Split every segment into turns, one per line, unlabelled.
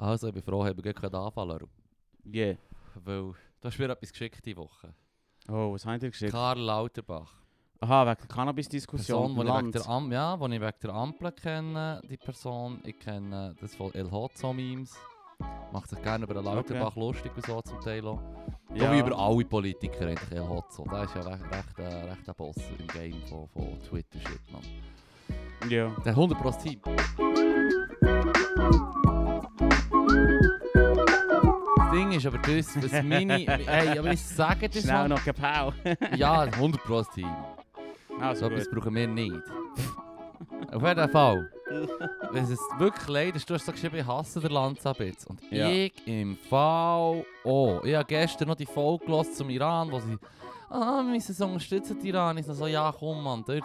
Also, ich bin froh, dass wir gleich anfangen können.
Yeah.
Weil du hast mir etwas geschickt diese Woche.
Oh, was habt ihr geschickt?
Karl Lauterbach.
Aha, wegen der
Person,
Cannabis-Diskussion
die
im
ich, wegen
Land.
der Am ja, die ich wegen der Ampel kenne, die Person. Ich kenne das von El Hotzo Memes. Macht sich gerne über den Lauterbach lustig und so zum Teil auch. Ja. wie über alle Politiker eigentlich El Hotzo. Der ist ja recht, recht, äh, recht ein Boss im Game von, von Twitter-Shit, man.
Ja.
Der 100% Ding ist aber das, was meine... hey, aber ich sage das
Schnell
mal.
noch Kapau.
Ja, 100% Team.
Also
So etwas brauchen wir nicht. Auf jeden Fall. Wenn es wirklich leid ist, du hast so geschrieben, ich hasse den Landsabitz. Und
Ja.
ich im Fall auch. Ich habe gestern noch die Folge gehört zum Iran, wo sie «Ah, wir müssen so unterstützen, die Iran». Ich so «Ja, komm, Mann, dort...»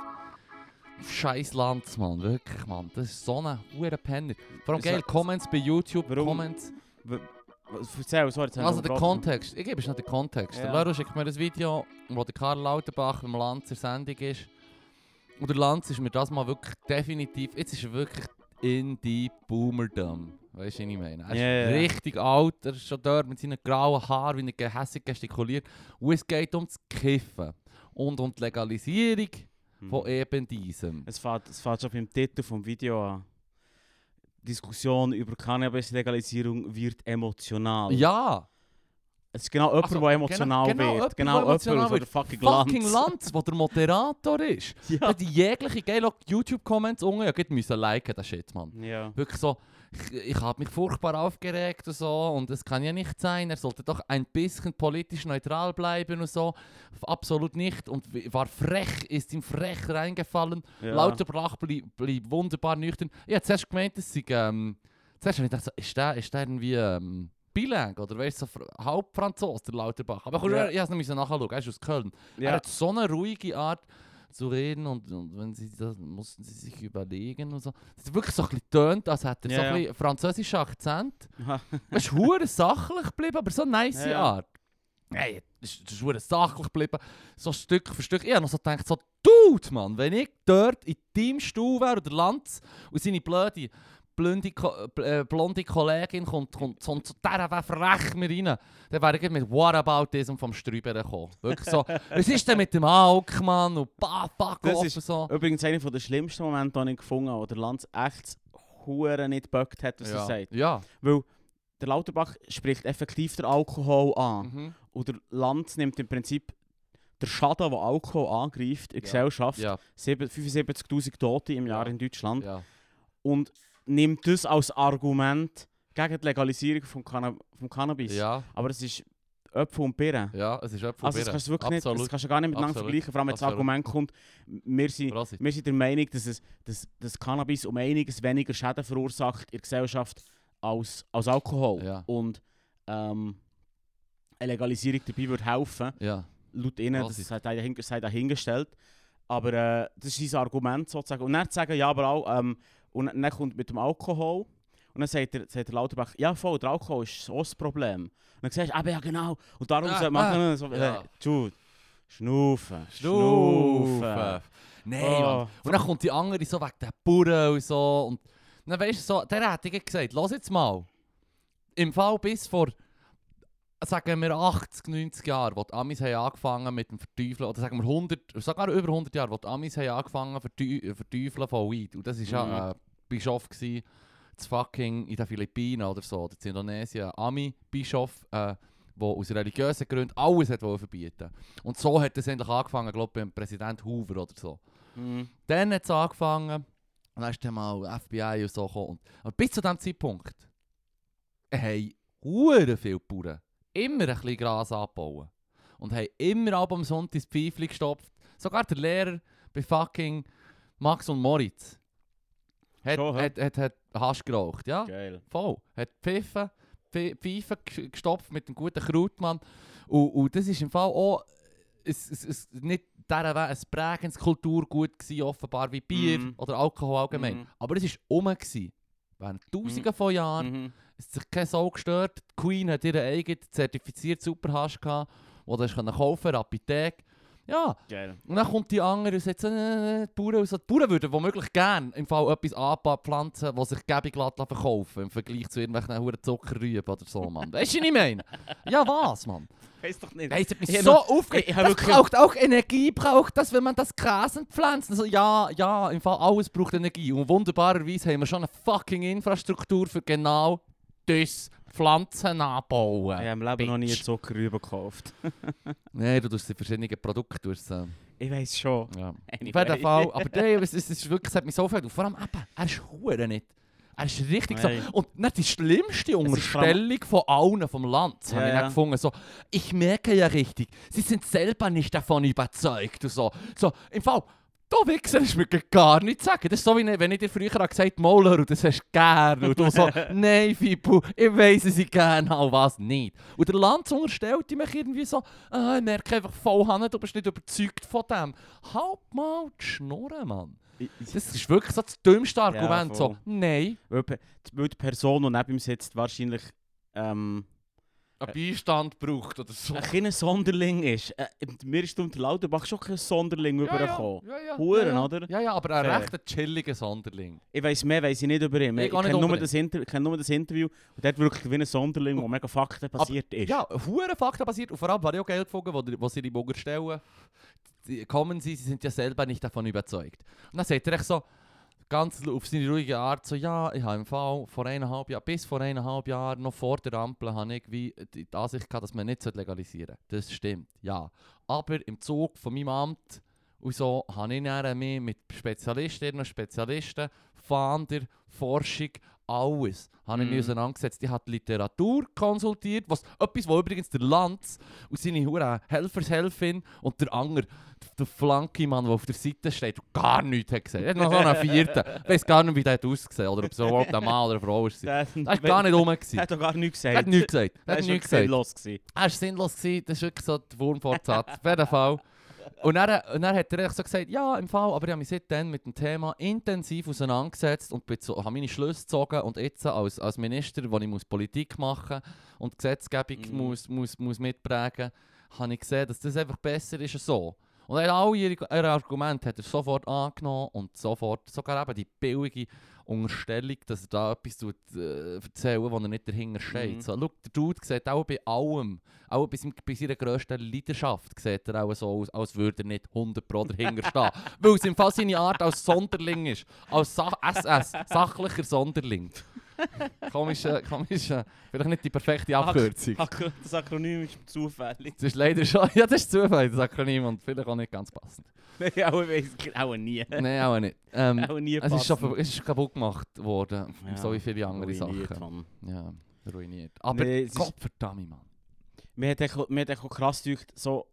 Scheiß Land, Mann, wirklich, Mann. Das ist so ein hoher Penner.
Ist
geil, Comments bei YouTube,
Warum?
Comments...
Erzähl, sorry,
Also der. Kontext, ich gebe es noch den Kontext.
Ja.
Der schickt mir das Video, wo der Karl Lauterbach im Lanz in der Sendung ist. Und der Lanz ist mir das mal wirklich definitiv, jetzt ist er wirklich in die Boomerdom. Weißt du, was ich meine? Er ist
ja.
richtig alt, er ist schon dort mit seinen grauen Haaren, wie er gehässig gestikuliert. Und es geht um das Kiffen und um die Legalisierung
Mhm.
von eben diesem.
Es fährt, es fährt schon beim Titel vom Video an. Diskussion über Cannabis-Legalisierung wird emotional.
Ja!
Es ist genau jemand,
Also,
der emotional
genau- genau
wird. Genau
der
jemand, von der fucking,
Fucking
Lanz.
Lanz, wo der Moderator ist.
Ja.
Die jegliche geile YouTube-Comments unten, ja, gut müssen liken, das Shit, Mann.
ja.
Wirklich so, ich, ich habe mich furchtbar aufgeregt und so und es kann ja nicht sein, er sollte doch ein bisschen politisch neutral bleiben und so. Absolut nicht und war frech, ist ihm frech reingefallen.
ja.
Lauterbach blieb, blieb wunderbar nüchtern. Ich habe zuerst gemeint, dass sie, ähm, zuerst habe ich gedacht, ist der, ist der irgendwie ähm, bilang oder weißt du, so der Lauterbach. Aber
Ja.
ja. ich habe es noch nachschauen, er ist aus Köln. Er
Ja.
hat so eine ruhige Art zu reden und, und wenn sie das mussten sie sich überlegen und so. Es hat wirklich so ein bisschen tönt, als hätte er
Ja,
so ein bisschen französischen Akzent. Es ist hure sachlich geblieben, aber so eine nice. Art. Hey, es ist, es ist hure sachlich geblieben, so Stück für Stück. Ich habe noch so gedacht, so, Dude, Mann, wenn ich dort in deinem Stuhl wäre oder Lanz und seine blöde, blonde, Ko- äh, blonde Kollegin kommt, kommt so, so dieser wäre frech mir rein, dann wäre ich mit Whataboutism vom Strüber gekommen. Wirklich so, was ist denn mit dem Alk, Mann? Und bah, fuck
Das
off
ist-
so.
Übrigens einer der schlimmsten Momente, die ich gefunden habe, wo der Lanz echt hure nicht geböckt hat, was er
ja.
sagt.
Ja.
Weil der Lauterbach spricht effektiv den Alkohol an.
Mhm.
Und der Lanz nimmt im Prinzip den Schaden, den Alkohol angreift in der
Ja.
Gesellschaft,
Ja.
sieben- 75'000 Tote im Jahr
Ja.
in Deutschland, und nimmt das als Argument gegen die Legalisierung vom, Canna vom Cannabis.
Ja.
Aber es ist Äpfel und Birnen.
Ja, es ist Äpfel
Also das kannst du wirklich nicht, das kannst du gar nicht miteinander
Absolut.
vergleichen, vor allem wenn das. Argument kommt, wir sind,
Prosit.
wir sind der Meinung, dass, es, dass, dass Cannabis um einiges weniger Schäden verursacht in der Gesellschaft als, als Alkohol.
Ja.
Und ähm, eine Legalisierung dabei würde helfen.
Ja.
Laut ihnen,
Prosit.
das sei dahin- sei dahingestellt. Aber äh, das ist sein Argument sozusagen. Und dann zu sagen, ja, aber auch, ähm, und dann kommt mit dem Alkohol. Und dann sagt der, sagt der Lauterbach, ja voll, der Alkohol ist so das Problem. Und dann sagst du, aber ja genau. Und darum
Ah,
sollte man
ah,
so,
ja.
äh, Jude, schnaufen,
Schnaufen. Nein,
Oh.
Mann. Und dann kommt die andere so wegen der Burren und so. Und dann weißt du so, der hat gesagt, los jetzt mal. Im Fall bis vor, sagen wir 80, 90 Jahren, wo die Amis haben angefangen mit dem Verteufeln, oder sagen wir 100, sogar über 100 Jahre, wo die Amis haben angefangen verteu Verteufeln von Weed. Und das war
Mhm.
ja ein Bischof gewesen, fucking in den Philippinen oder so, oder in Indonesien, Ami-Bischof, äh, der aus religiösen Gründen alles hat wollen verbieten Und so hat es endlich angefangen, glaube ich, beim Präsident Hoover oder so.
Mhm.
Dann hat es angefangen, und dann ist dann mal FBI und so gekommen. Und, aber bis zu diesem Zeitpunkt haben hure viele Bauern immer ein bisschen Gras abgebaut. Und haben immer ab am Sonntag das Pfeifchen gestopft. Sogar der Lehrer bei fucking Max und Moritz hat,
hä?
hat, hat, hat Hasch geraucht, ja?
Geil.
Voll. Hat Pfeifen, Pfe- Pfeifen gestopft mit einem guten Krautmann. Und, und das ist im Fall auch es, es, es, nicht dieser ein prägendes Kulturgut gewesen, offenbar wie Bier
Mhm.
oder Alkohol allgemein.
Mhm.
Aber es war um. Gewesen. Während Tausenden von Jahren
Mhm.
Es hat sich kein Sau gestört. Die Queen hat ihren eigenen zertifizierten Superhasch gehabt, den du kaufen in der Apotheke. Ja.
Geil.
Und dann kommt die andere und sagt so, äh, die Bauern, so. die Bauern würden womöglich gerne im Fall etwas anpflanzen, was sich gäbig verkaufen im Vergleich zu irgendwelchen huren Zuckerrüben oder so, Mann. Weißt du, was ich meine? Ja, was, Mann?
Weiss doch nicht.
Mich
Ich
so aufgeregt. Das
wirklich-
braucht auch Energie, braucht das, wenn man das Gras entpflanzt. Also, ja, ja, im Fall alles braucht Energie. Und wunderbarerweise haben wir schon eine fucking Infrastruktur für genau das Pflanzen anbauen.
Ich habe im Leben noch nie
Bitch.
Zuckerrüben gekauft.
Nein, du tust die verschiedenen Produkte. Du tust, äh,
Ich weiß schon.
ja.
Anyway.
Auf jeden Fall. Aber der, es, es ist wirklich, es hat mich so. Und vor allem eben, er ist hure nicht. Er ist richtig
Nein.
so. Und nicht die schlimmste Unterstellung von allen vom Land, habe
Ja,
ich
ja.
gefunden. So, ich merke ja richtig, sie sind selber nicht davon überzeugt. Und so. so, im Fall, du Wichser, ist mir gar nichts sagen. Das ist so, wie wenn ich dir früher habe gesagt Moller, und das hast du gern. Und du so, nein, Fipu, ich weiss, dass ich gerne habe, was nicht. Und der Lanz unterstellt mich irgendwie so, ah, ich merke einfach voll, Hanne, du bist nicht überzeugt von dem. Halt mal die Schnurren, Mann. Das ist wirklich so das dümmste Argument.
voll.
so, nein,
weil die Person, die neben ihm sitzt, wahrscheinlich ähm,
einen Beistand braucht oder so.
ein kleiner Sonderling ist. Äh, mir ist unter Lauterbach schon kein Sonderling übergekommen.
ja, ja,
Huren,
ja, ja.
oder?
Ja, ja, aber ein recht chilliger Sonderling.
Ich weiss mehr, weiss ich nicht über ihn.
Ich
Ich, kenne nur, kenn nur das Interview und der hat wirklich wie ein Sonderling, wo mega Fakten passiert ist.
Ja, hure Fakten basiert. Und vor allem, was ich auch geil gefunden wo, die- wo sie die Burger stellen, die, kommen sie, sie sind ja selber nicht davon überzeugt. Und dann sagt er echt so, ganz auf seine ruhige Art, so, ja, ich habe im Fall vor eineinhalb Jahren, bis vor eineinhalb Jahren, noch vor der Ampel, habe ich die Ansicht gehabt, dass man nicht legalisieren sollte. Das stimmt, ja. Aber im Zug von meinem Amt und so habe ich mich mit Spezialistinnen und Spezialisten, Fahnder, Forschung, alles habe ich mich
Mhm.
auseinandergesetzt. Ich habe Literatur konsultiert, was etwas, wo übrigens der Lanz und seine hure Helfershelfin und der andere, der Flanky-Mann, der auf der Seite steht, gar nichts hat gesehen. Er hat noch so einen vierten. Ich weiß gar nicht, wie der ausgesehen oder ob es überhaupt ein Mann oder eine Frau war.
Der,
Er war gar nicht rum.
Er hat doch gar nichts
Er
gesagt.
hat nichts gesagt. Er
Er
gesagt.
sinnlos.
Er war sinnlos, das ist wirklich so der Wurmfortsatz. Auf jeden Fall. Und dann, und dann hat er so gesagt, ja, im Fall, aber ich habe mich seitdem mit dem Thema intensiv auseinandergesetzt und bin so, habe meine Schlüsse gezogen und jetzt als, als Minister, wo ich muss Politik machen und Gesetzgebung
Mhm.
muss, muss, muss mitprägen, habe ich gesehen, dass das einfach besser ist so. Und er hat alle ihre, ihre Argumente hat er sofort angenommen und sofort, sogar eben die billige Unterstellung, dass er da etwas tut, äh, erzählen wo er nicht dahinter steht.
Mhm.
So, schau, der Dude sieht auch bei allem, auch bei, seinem, bei seiner grössten Leidenschaft, sieht er auch so aus, als würde er nicht 100 Pro dahinter stehen. Weil es im Fall seine Art als Sonderling ist. Als Sa SS, sachlicher Sonderling. Komisch, äh, komisch, äh, vielleicht nicht die perfekte Abkürzung.
Akro- Das Akronym ist zufällig.
Das ist leider schon, ja das ist Zufall, das Akronym und vielleicht auch nicht ganz passend.
Nein, auch, weiss- auch nie.
Nein, auch nicht. Ähm,
Auch nie
es, ist schon, es ist kaputt gemacht worden,
Ja,
so wie viele andere
Ruiniert,
Sachen.
Mann.
Ja, ruiniert. Aber
Nee,
Gottverdammt, Mann.
Mir hat echt, mir hat auch krass gedacht, so,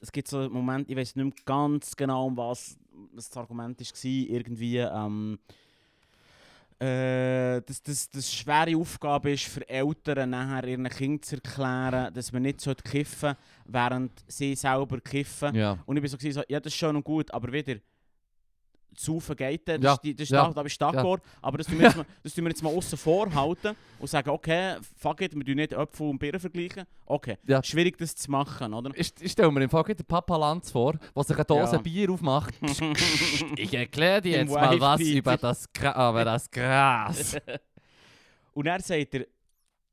es gibt so einen Moment, ich weiß nicht mehr ganz genau, um was, was das Argument war, irgendwie, ähm, äh, dass das, das schwere Aufgabe ist für Eltern, nachher ihren Kindern zu erklären, dass man nicht sollte kiffen während sie selber kiffen.
Ja.
Und ich bin so, gewesen, so, ja, das ist schön und gut, aber wieder, Saufen geht dann,
Ja,
das, ist die- das, ist
ja,
da, bist du d'accord, aber das tun wir jetzt mal, das tun wir jetzt mal außen vorhalten und sagen, okay, fuck it, wir tun nicht Äpfel und Birnen vergleichen. Okay,
Ja.
schwierig das zu machen, oder?
Ich, ich stelle mir im Fall den Papa Lanz vor, der sich eine Dose
Ja.
Bier aufmacht. ich erkläre dir jetzt mal was über das, über das Gras.
und er sagt er,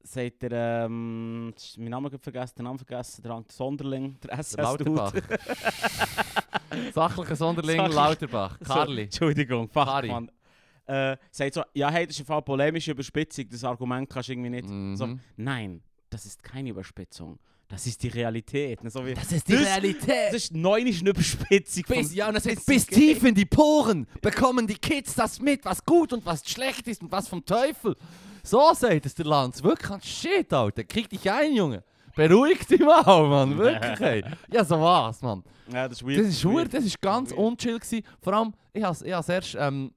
sagt er, ähm, mein Name vergessen, den Namen vergessen, der Sonderling, der
Der
SS
Lauterbach. Sachlicher Sonderling
Sachlich-
Lauterbach.
So,
Karli.
Entschuldigung, fuck,
Kari.
Mann. Äh, sagt so, ja, hey, das ist Fall polemische Überspitzung, das Argument kannst du irgendwie nicht. So,
Mhm.
nein, das ist keine Überspitzung. Das ist die Realität. So wie,
Das ist die
Das-
Realität.
das ist neunisch eine Überspitzung.
Bis, ja, und
das
bis
ist
tief in die Poren bekommen die Kids das mit, was gut und was schlecht ist und was vom Teufel. So sagt es der Lanz. Wirklich, shit, Alter. Krieg dich ein, Junge. Beruhig dich mal, Mann. Wirklich, ey. Ja, so was, Mann.
Ja, das ist weird.
Das ist, weird, das ist ganz
Weird.
unchill. Gewesen. Vor allem, ich habe has erst ähm,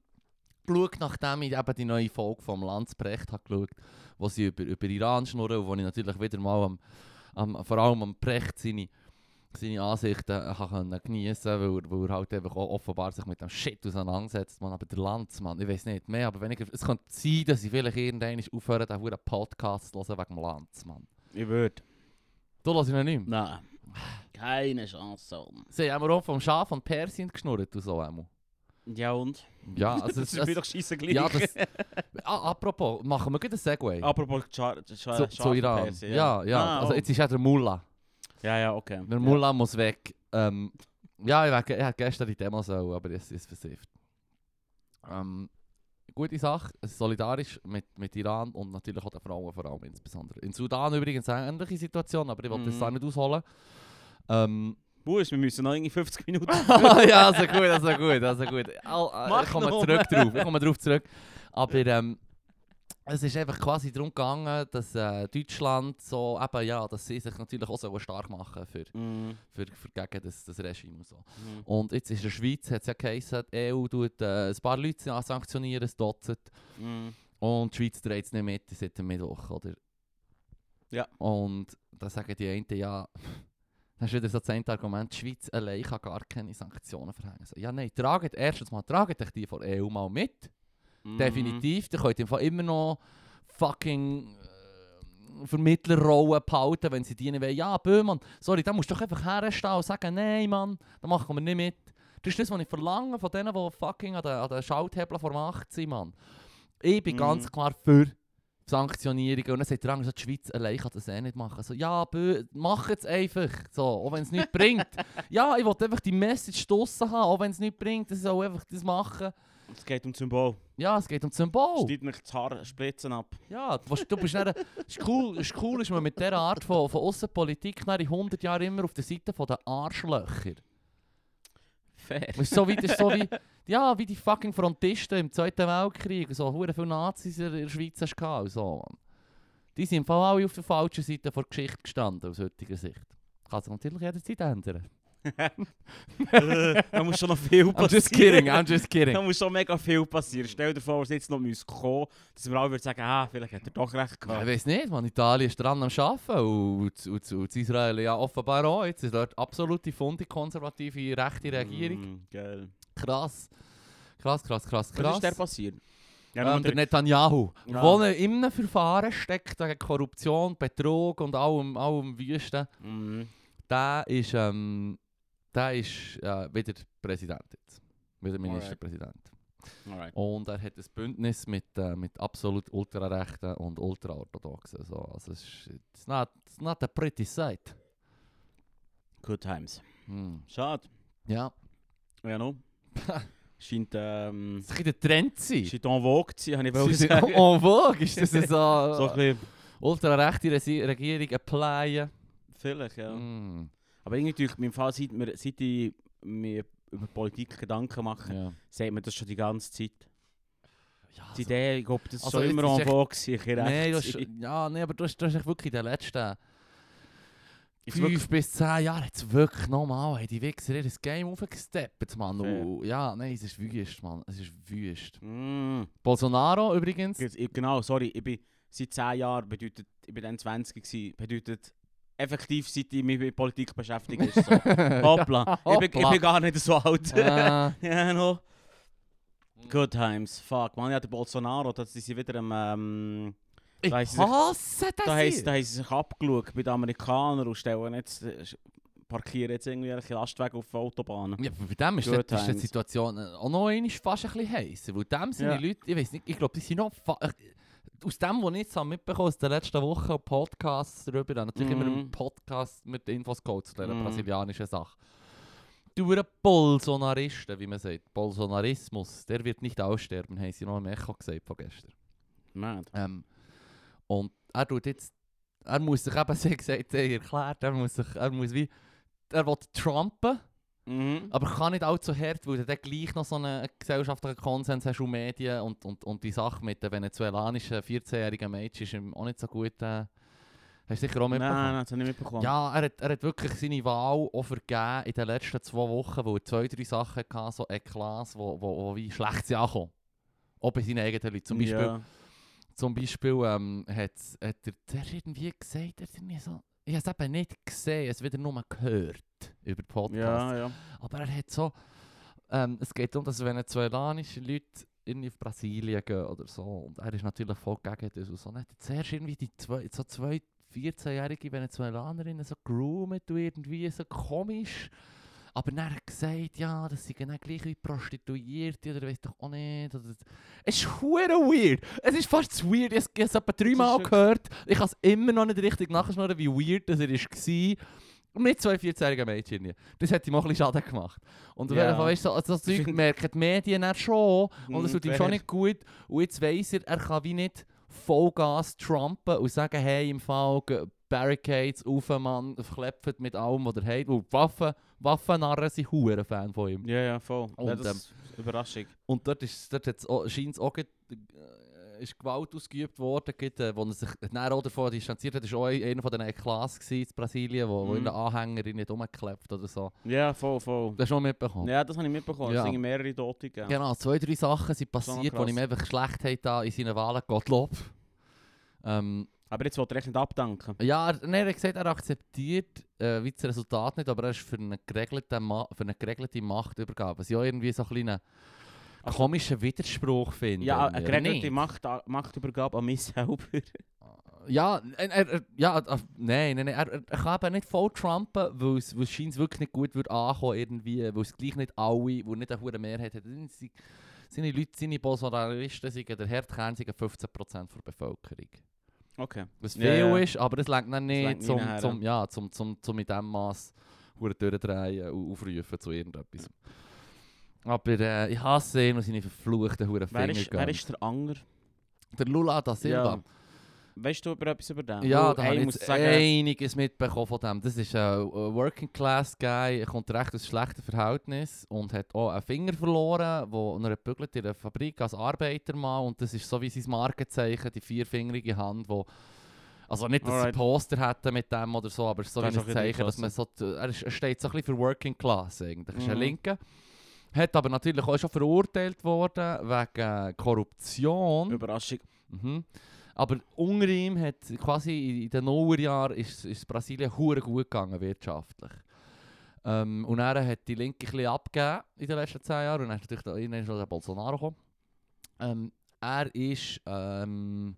geschaut, nachdem ich eben die neue Folge vom Landsbrecht habe geschaut, wo sie über, über Iran schnurren und wo ich natürlich wieder mal am, am, vor allem am Precht seine, seine Ansichten äh, kann geniessen weil, er- weil er halt einfach offenbar sich mit dem Shit auseinandersetzt. Man. Aber der Lanz, man, ich weiß nicht mehr, aber weniger, es könnte sein, dass ich vielleicht irgendwann aufhören, den verdammten Podcast zu hören wegen dem Lanz, Mann.
Ich würde.
Du hörst ihn noch nicht mehr?
Nein. Keine Chance.
Sie haben auch vom Schaf und Persien geschnurrt und so. einmal.
Ja und?
Ja, also
das ist mir doch scheisse gleich.
ja, das, ah, apropos, machen wir gleich einen Segway
Apropos Char Char
zu, zu Iran. Ja, ja.
Ah,
also
oh.
jetzt ist ja der Mullah.
Ja, ja, okay.
Der Mullah muss weg. Ähm, ja, ich, wär- ich hätte gestern die Demo sollen, aber es ist versifft. Ähm, gute Sache, es ist solidarisch mit, mit Iran und natürlich auch den Frauen vor allem insbesondere. In Sudan übrigens eine ähnliche Situation, aber ich will das
Mhm.
da nicht ausholen. Ähm,
Busch, wir müssen noch irgendwie 50 Minuten.
ja, also gut, also gut, also gut. All, äh,
Mach
ich komme
noch.
zurück drauf, ich komme drauf zurück. Aber ähm, es ist einfach quasi darum gegangen, dass äh, Deutschland so, eben ja, dass sie sich natürlich auch so stark machen für,
Mhm.
für, für gegen das, das Regime und so.
Mhm.
Und jetzt in der Schweiz hat es ja geheißen, die EU tut äh, ein paar Leute an sanktionieren, ein Dutzend.
Mhm.
Und die Schweiz dreht es nicht mit seit dem Mittwoch, oder?
Ja.
Und da sagen die einen, ja, das ist wieder so das Argument, die Schweiz allein kann gar keine Sanktionen verhängen. So, ja, nein, tragt erstens mal, tragt euch die von der EU mal mit.
Mhm.
Definitiv. Ihr könnt im Fall immer noch fucking äh, Vermittlerrollen behalten, wenn sie die wollen. Ja, Böhmann, sorry, da musst du doch einfach herstehen und sagen, nein, Mann, da machen wir nicht mit. Das ist das, was ich verlange von denen, die fucking an den, an den Schalthebeln vor Macht sind, Mann. Ich bin
Mhm.
ganz klar für Sanktionierungen. Und dann sagt der andere, so, die Schweiz allein kann das eh nicht machen. So, ja, mach es einfach. So, auch wenn es nichts bringt. Ja, ich will einfach die Message draussen haben, auch wenn es nichts bringt. Das soll einfach das machen.
Es geht um das Symbol.
Ja, es geht um das Symbol.
Schneid nicht das Haar splitzen ab.
Ja, du, du bist dann, ist cool, ist cool, ist man mit dieser Art von, von Aussenpolitik dann in 100 Jahren immer auf der Seite der Arschlöcher.
Fair.
Ist so wie, das ist so wie, ja, wie die fucking Frontisten im Zweiten Weltkrieg, so hure viele Nazis in der Schweiz hast du und so, Mann. Die sind im Fall alle auf der falschen Seite der Geschichte gestanden, aus heutiger Sicht. Kann sich natürlich jederzeit ändern.
da muss schon noch viel
I'm
passieren.
just kidding, I'm just kidding.
Da muss schon mega viel passieren. Stell dir vor, was jetzt noch müsste kommen, dass wir alle würden sagen, ah, vielleicht hat er doch recht
Ja, ich
gehabt.
weiß nicht, man. Italien ist dran am Arbeiten und, und, und Israel ja offenbar auch. Jetzt ist dort absolute fundig konservative rechte Regierung.
Mm, geil.
Krass. Krass, krass, krass,
Was
krass.
ist der passiert? Ja,
ähm, der- Netanyahu,
Ja.
wo er in einem Verfahren steckt gegen Korruption, Betrug und allem, allem Wüsten,
Mhm.
der ist, ähm, der ist äh, wieder Präsident jetzt. Wieder Ministerpräsident.
Alright.
Und er hat ein Bündnis mit, äh, mit absolut ultrarechten und ultraorthodoxen. So. Also es ist it's not, it's not a pretty sight.
Good times.
Hm.
Schade.
Ja,
Ja, no. Scheint, ähm,
es ist der Trend zu sein.
scheint en vogue zu sein, habe ich sagen.
en vogue, ist das so,
So ein bisschen,
ultrarechte Resi- Regierung applyen.
vielleicht, ja.
Mm.
Aber irgendwie, durch meinem Fall, seit, wir, seit ich mir über Politik Gedanken mache,
Ja.
sagt man das schon die ganze Zeit.
Ja,
Die Idee, ich glaube, das
Also,
ist schon immer en
echt-
vogue sein.
ja, nee, aber du hast, du hast echt wirklich in den letzten
Jetzt
fünf
wirklich-
bis zehn Jahren jetzt wirklich nochmal haben die Wichser ihr Game aufgesteppt, Mann. Und, ja, nein, es ist wüst, Mann. Es ist wüst.
Mm.
Bolsonaro übrigens.
Genau, sorry, ich bin seit 10 Jahren, bedeutet, ich bin dann 20 gewesen, bedeutet effektiv seit ich mich mit Politik beschäftige. Ist so. Hoppla. ich, bin, ich bin gar nicht so alt. Ja, no. Good times. Fuck, man, ja, der Bolsonaro, das ist wieder am... Ähm,
ich
Da
hasse das
da haben sie sich abgeschaut bei den Amerikanern und stellen jetzt... äh, parkieren jetzt irgendwie einen Lastwagen auf der Autobahn.
Ja, bei dem ist,
Good
das, ist die. Situation äh, auch noch einmal fast ein bisschen heißer. Weil dem sind
Ja.
die Leute, ich weiß nicht, ich glaube, die sind noch... Aus dem, was ich jetzt mitbekommen aus der letzten Woche Podcasts darüber, dann natürlich immer
Mhm.
einen Podcast mit Infos geholt zu dieser
Mhm.
brasilianischen Sache. Du Bolsonaristen, wie man sagt, Bolsonarismus, der wird nicht aussterben, haben sie noch im Echo gesagt von gestern.
Mad.
Ähm, und er tut jetzt, er muss sich eben, sie hat gesagt, er erklärt, er muss sich, er muss wie, er will trumpen,
Mhm.
aber kann nicht allzu hart, weil du dann gleich noch so einen gesellschaftlichen Konsens hast und Medien und, und, und die Sache mit den venezolanischen 14-jährigen Mädchen ist ihm auch nicht so gut, äh, hast du sicher auch
Nein,
mitbekommen?
nein, das habe ich nicht mitbekommen.
Ja, er hat, er hat wirklich seine Wahl auch vergeben in den letzten zwei Wochen, weil er zwei, drei Sachen hatte, so Eklas, wo, wo, wo wie schlecht sie ankommen. Auch bei seinen eigenen Leuten. Zum Beispiel,
Ja.
zum Beispiel ähm, hat, hat er, der irgendwie gesagt, er hat irgendwie so, ich habe es eben nicht gesehen, es wieder nur gehört über Podcasts.
Ja, ja.
Aber er hat so, ähm, es geht darum, dass venezolanische Leute irgendwie auf Brasilien gehen oder so. Und er ist natürlich voll gegen das. Und so. Und er zuerst irgendwie die zwei, so zwei 14-jährige Venezuelanerin so groomet und irgendwie so komisch. Aber dann hat er gesagt, ja, das sind genau gleich wie Prostituierte oder weiß doch auch nicht. Oder, es ist hure weird. Es ist fast zu weird. Ich habe es etwa dreimal gehört. Ich kann es immer noch nicht richtig nachschnurren, wie weird das er war. Mit zwei 14-jährigen Mädchen. Das hat ihm auch ein bisschen Schaden gemacht. Und auf
Ja.
jeden Fall, weißt du, so, also das Zeug merken die Medien dann schon. Und es
Mhm,
tut ihm schon nicht gut. Und jetzt weiss er, er kann wie nicht Vollgas trumpen und sagen, hey, im Fall Barricades auf, Mann, verklepft mit allem, was er hat. Und Waffen, Waffennarren sind hure Fan von ihm.
Ja, ja, voll. ja,
Und,
das
ähm,
ist Überraschung.
Und dort, ist, dort scheint es auch äh, ist Gewalt ausgeübt worden, gerade, äh, wo er sich auch davon distanziert hat. Das war auch einer von diesen Eklas in Brasilien, wo, wo
Mhm.
in den Anhängerin nicht rumgeklebt oder so.
Ja, voll, voll.
Das hast du schon mitbekommen?
Ja, das habe ich mitbekommen.
Ja.
Es sind mehrere Tote gegeben.
Genau, zwei, drei Sachen sind
noch
passiert, die ihm einfach schlecht hat da in seinen Wahlen, Gottlob. Ähm,
Aber jetzt wollte er echt nicht abdanken.
ja, er, nein, er hat gesagt, er akzeptiert äh, wie das Resultat nicht, aber er ist für eine geregelte, Ma für eine geregelte Machtübergabe. Was ich auch irgendwie so ein
Also-
komischen Widerspruch finde.
Ja, eine geregelte? Macht, Machtübergabe an mich selber.
Ja, er, er, ja, äh, nein, nein, nein, er, er kann eben nicht voll trumpen, weil es, scheint wirklich nicht gut wird ankommen irgendwie, weil es gleich nicht alle, weil nicht eine hohe Mehrheit hat. Sie- Seine Leute, seine Bolsonaristen sind der Herdkern sind 15% der Bevölkerung.
Okay.
Was viel
ja.
ist, aber das längt dann
lenkt
nicht, zum, zum, ja, zum, zum, zum in diesem Mass durchdrehen und aufrufen zu irgendetwas. Aber äh, ich hasse ihn und seine verfluchten hure
Wer
Finger.
ist, wer ist der Anger?
Der Lula da Silva.
Ja. Weißt du über etwas über den?
Ja, da habe ich jetzt
sagen,
einiges mitbekommen von dem. Das ist ein Working Class Guy, er kommt recht aus schlechten Verhältnissen und hat auch einen Finger verloren, wo er bügelt in der Fabrik als Arbeitermann und das ist so wie sein Markenzeichen, die vierfingerige Hand, wo also nicht, dass
Alright.
Poster hätte mit dem oder so, aber so
Das ist
ein Zeichen, dass man so, er, steht so ein bisschen für Working Class eigentlich. Er ist ein
Mhm.
Linker. Hat aber natürlich auch schon verurteilt worden wegen Korruption.
Überraschung.
Mhm. Aber unter ihm hat quasi in den Nullerjahren ist, ist Brasilien hure gut gegangen wirtschaftlich. Ähm, und er hat die Linke ein bisschen abgegeben in den letzten zehn Jahren und dann ist natürlich da, irgendwann ist der Bolsonaro gekommen. Ähm, er ist ähm,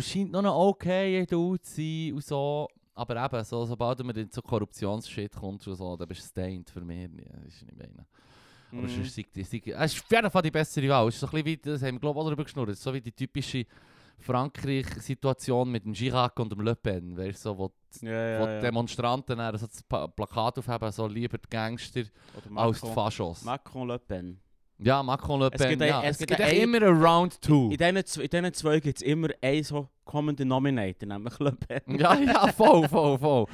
scheint noch ein okay Dude zu sein und so. Aber eben, so, sobald man in so Korruptionsshit kommt und so, dann bist du stained für mich. Das ist nicht meine. Aber
Mhm.
sonst die, sei, es ist auf jeden Fall die bessere Wahl. Es ist so ein bisschen wie, das haben wir glaube ich auch darüber geschnurrt, so wie die typische Frankreich-Situation mit dem Chirac und dem Le Pen. Weißt so, wo, die-
Ja, ja,
wo die
ja.
Demonstranten dann so das Plakat aufheben, so lieber die Gangster
Oder
als die
Macron,
Faschos.
Macron Le Pen.
ja, Macron, Le
Es
Pen,
gibt ein-
ja.
es
Es,
gibt
gibt immer ein Round Two.
In diesen, zw- in diesen zwei gibt es immer einen so Common Denominator, nämlich Le Pen.
ja, ja, voll, voll, voll.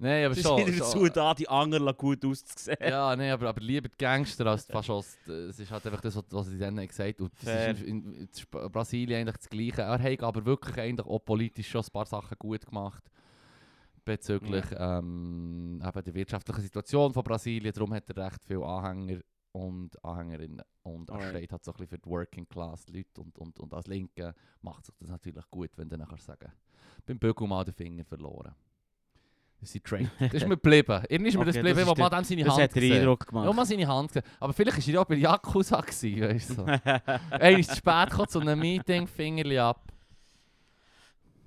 Nein, aber schon.
dazu da, die anderen gut auszusehen.
Ja, nee, aber, aber lieber die Gangster als die Faschos. Es ist halt einfach das, was- sie dann gesagt haben. Und das ist in, Brasilien eigentlich das Gleiche. Er hat aber wirklich eigentlich auch politisch schon ein paar Sachen gut gemacht. Bezüglich ähm, eben der wirtschaftlichen Situation von Brasilien. Darum hat er recht viele Anhänger und Anhängerinnen. Und er steht halt so ein bisschen für die Working Class Leute. Und, und, und als Linke macht sich das natürlich gut, wenn du kannst sagen beim Bögel mal den Finger verloren. Das ist Trait. Das ist mir geblieben. Irgendwie ist mir das
Okay,
geblieben,
das
wo
ist
man dem seine
Das
Hand
hat den
gesehen.
Eindruck
Ja,
gemacht.
seine Hand gesehen. Aber vielleicht war er ja auch bei Yakuza, gewesen, weißt du. So. Einer ist zu spät gekommen zu einem Meeting, Fingerli ab.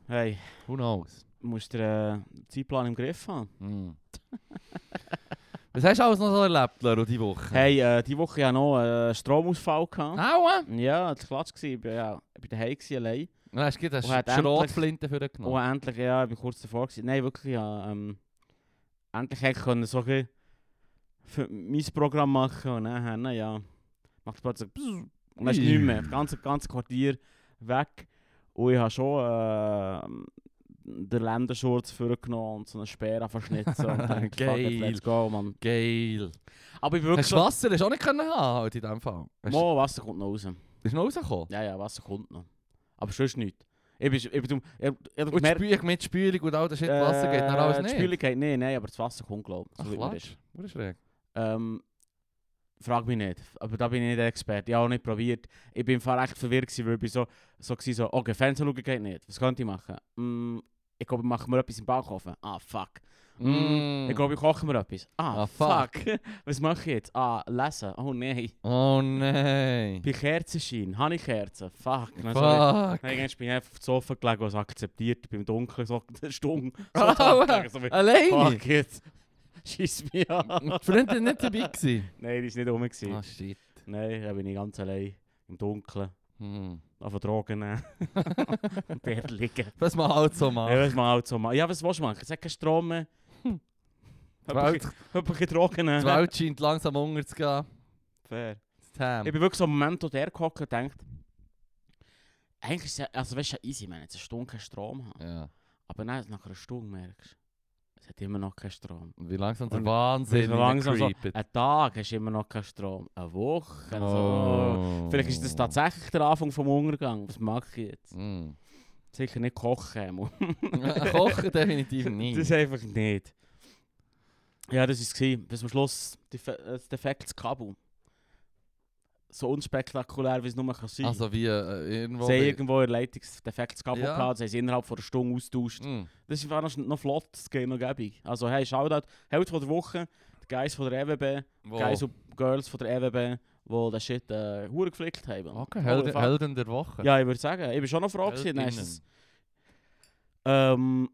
hey,
Who knows?
du musst den äh, Zeitplan im Griff haben.
Hm. Was hast du alles noch so erlebt, Lero, diese Woche?
Hey, äh, die Woche ja noch einen Stromausfall gehabt.
Aua!
Ja, das war klatsch. gewesen. Ich bin ja ich bin daheim gewesen, allein.
Dann hast du
Und hat
eine Schrotflinte für
Und
genommen.
endlich, ja, ich bin kurz davor gewesen. Nein, wirklich, ja, ähm, endlich hätte ich können so ein für mein Programm machen und dann, na ja, macht es plötzlich und dann ist nichts mehr. Das ganze, ganze Quartier weg. Und ich habe schon äh, den Länderschurz vorgenommen und so eine Speer verschnitten. und
Geil.
let's go, man.
Geil.
Aber ich wirklich
Hast Wasser hast du auch nicht können haben, halt in diesem Fall? Hast
Mo, Wasser kommt noch raus.
bist du noch rausgekommen?
Ja, ja, Wasser kommt noch. Aber sonst nicht. Ich bin, ich bin, ich, ich,
Und mit Spülung und all das Shit, Wasser geht dann alles
Die
nicht?
Spülung geht nicht, nein, aber das Wasser kommt, glaube ich.
Ach,
so wie mir
Quatsch.
ist.
Schräg.
Ähm, frag mich nicht. Aber da bin ich nicht Experte. Ich habe auch nicht probiert. Ich bin im Fall echt verwirrt, gewesen, weil ich bin so, so, gewesen, so okay, Fernsehen schauen geht nicht. Was könnte ich machen? Mm, ich glaube, ich mache mir etwas im Bauch offen. Ah, fuck.
Mm.
Ich glaube, ich koche mir etwas. Ah,
Ah,
fuck.
fuck.
Was mache ich jetzt? Ah, lesen. Oh nein.
Oh nein.
Bei Kerzenschein. Habe ich Kerzen? Fuck.
Fuck.
Dann bin ich einfach auf dem Sofa gelegen und es akzeptiert beim Dunkeln so eine Stunde. So gelegen, so wie,
Alleine?
fuck jetzt. Scheiss mich an.
Die Freundin nicht dabei. gewesen?
Nein, die war nicht rum. gewesen.
Ah, shit.
Nein, da bin ich ganz allein. Im Dunkeln.
Hm.
Auf Drogen nehmen. Im Bett liegen.
Was man halt so
Ja,
macht.
was man halt so macht. Ja, was willst du machen? Es hat keinen Strom mehr. Drogen nehmen.
die Welt scheint langsam unterzugehen.
Fair.
Tam.
Ich bin wirklich so einen Moment, wo der gehockt und denkt, eigentlich ist es ja, also weißt du, easy, wenn jetzt eine Stunde keinen Strom haben.
Ja.
Aber dann, nach einer Stunde merkst du, es hat immer noch keinen Strom.
Wie langsam der Wahnsinn
so langsam so, einen Tag hast du immer noch keinen Strom. Eine Woche. So.
Oh.
Vielleicht ist das tatsächlich der Anfang vom Untergang. Was mache ich jetzt?
Mm.
Sicher nicht kochen.
Kochen definitiv nicht.
das einfach nicht. Ja, das war es. Bis zum Schluss defe das defektes Kabel. So unspektakulär, wie es nur kann sein kann.
Also wie äh, irgendwo...
Sie haben irgendwo ein Leitungsdefektes Kabel
Ja.
gehabt, sie haben es innerhalb von einer Stunde austauscht.
Mm.
Das war noch, noch flott, das geht noch gäbig. Also hey, Shoutout, Held von der Woche, die Guys von der EWB,
Wo?
Guys und Girls von der EWB, die den Shit äh, hure geflickt haben.
Okay, Helden. Helden der Woche.
Ja, ich würde sagen, ich bin schon noch froh es, ähm,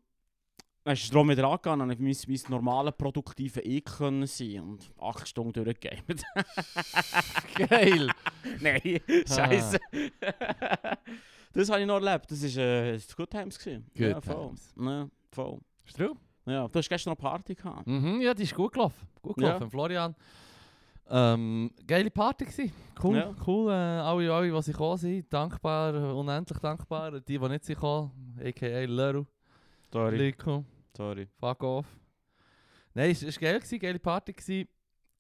dann der Strom wieder angegangen und ich mein, mein normale produktive Ich können sein und acht Stunden durchgegeben.
Geil.
Nein, scheiße. das habe ich noch erlebt. Das war äh, Good Times. Gewesen.
Good
ja, voll.
times.
Ja, voll.
Ist true?
Ja, du hast gestern noch Party gehabt.
Mhm, ja, die ist gut gelaufen. Gut
Ja.
gelaufen, Florian. Ähm, geile Party gsi. Cool,
Ja.
cool. Äh, alle, alle, die gekommen sind, dankbar, unendlich dankbar. Die, die nicht sind gekommen, a.k.a. Leru,
Sorry.
Lico,
Sorry.
fuck off. Nein, es war geil, gewesen, geile Party. Gsi.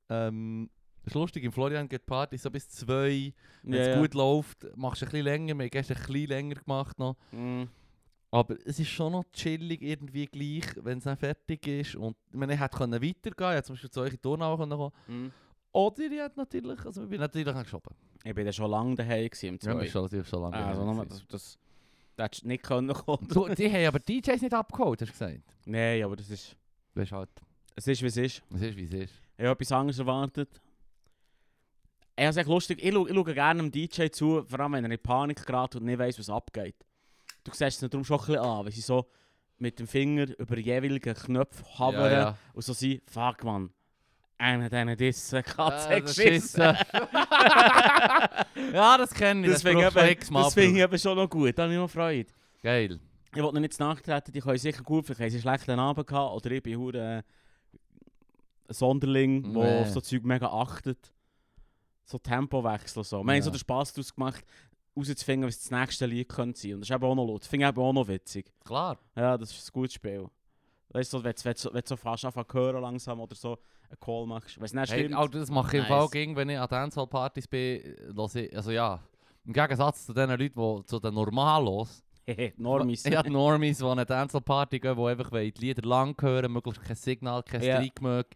Ähm, es ist lustig, in Florian geht die Party so bis zwei. Wenn es
ja.
gut läuft, machst du ein bisschen länger. Wir haben gestern ein bisschen länger gemacht noch.
Mm.
Aber es ist schon noch chillig irgendwie gleich, wenn es dann fertig ist. Und ich meine, ich hätte können weitergehen können. Ich hätte zum Beispiel zu euch in die können kommen
Mm.
Oder ich hätte natürlich, also ich bin natürlich geschoben.
Ich bin ja schon lange daheim gewesen, im
Ja,
Zwei.
ist schon, schon lange
also,
gewesen.
das, das, das hättest du nicht können kommen.
Du, die haben aber DJs nicht abgeholt, hast du gesagt.
Nein, aber das ist,
Weißt halt,
es ist wie es ist.
es ist wie es ist.
Ich habe etwas anderes erwartet. Er ist echt lustig. Ich, schaue, ich schaue gerne einem DJ zu, vor allem wenn er in Panik gerät und nicht weiss, was abgeht. Du siehst es darum schon ein bisschen an, weil sie so mit dem Finger über jeweilige Knöpfe hovern
ja.
und so sind, fuck man, einer deiner Dissen, Katze
ist,
geschissen.
ja, das kenne ich.
Das
Das,
finde
das
ich,
ich
eben-
x-mal
das finde ich eben schon noch gut, da habe ich noch Freude.
Geil.
Ich wollte noch nicht nachtreten, die können sicher gut, vielleicht haben sie einen schlechten Abend gehabt oder ich bin hure äh, ein Sonderling, der
Nee.
auf so Zeug mega achtet. So Tempowechsel und so. Wir haben
Ja.
so den Spass daraus gemacht, rauszufinden, was das nächste Lied könnte sein. Und das ist eben auch noch lustig. Das finde ich eben auch noch witzig.
Klar.
Ja, das ist ein gutes Spiel. Weißt du, wenn du, wenn du, wenn du so fast anfangen zu hören langsam oder so einen Call machst. Wenn es nicht
Hey,
stimmt,
Alter, das mache ich im
Nice.
Fall gegen, wenn ich an Dancehall-Partys bin. ich- Also ja, im Gegensatz zu den Leuten, die zu den Normalos,
Normis.
Ja, die Normies, die an eine Dancehall-Party gehen, die einfach die Lieder lang hören, möglichst kein Signal, kein
Ja.
Streik mögen,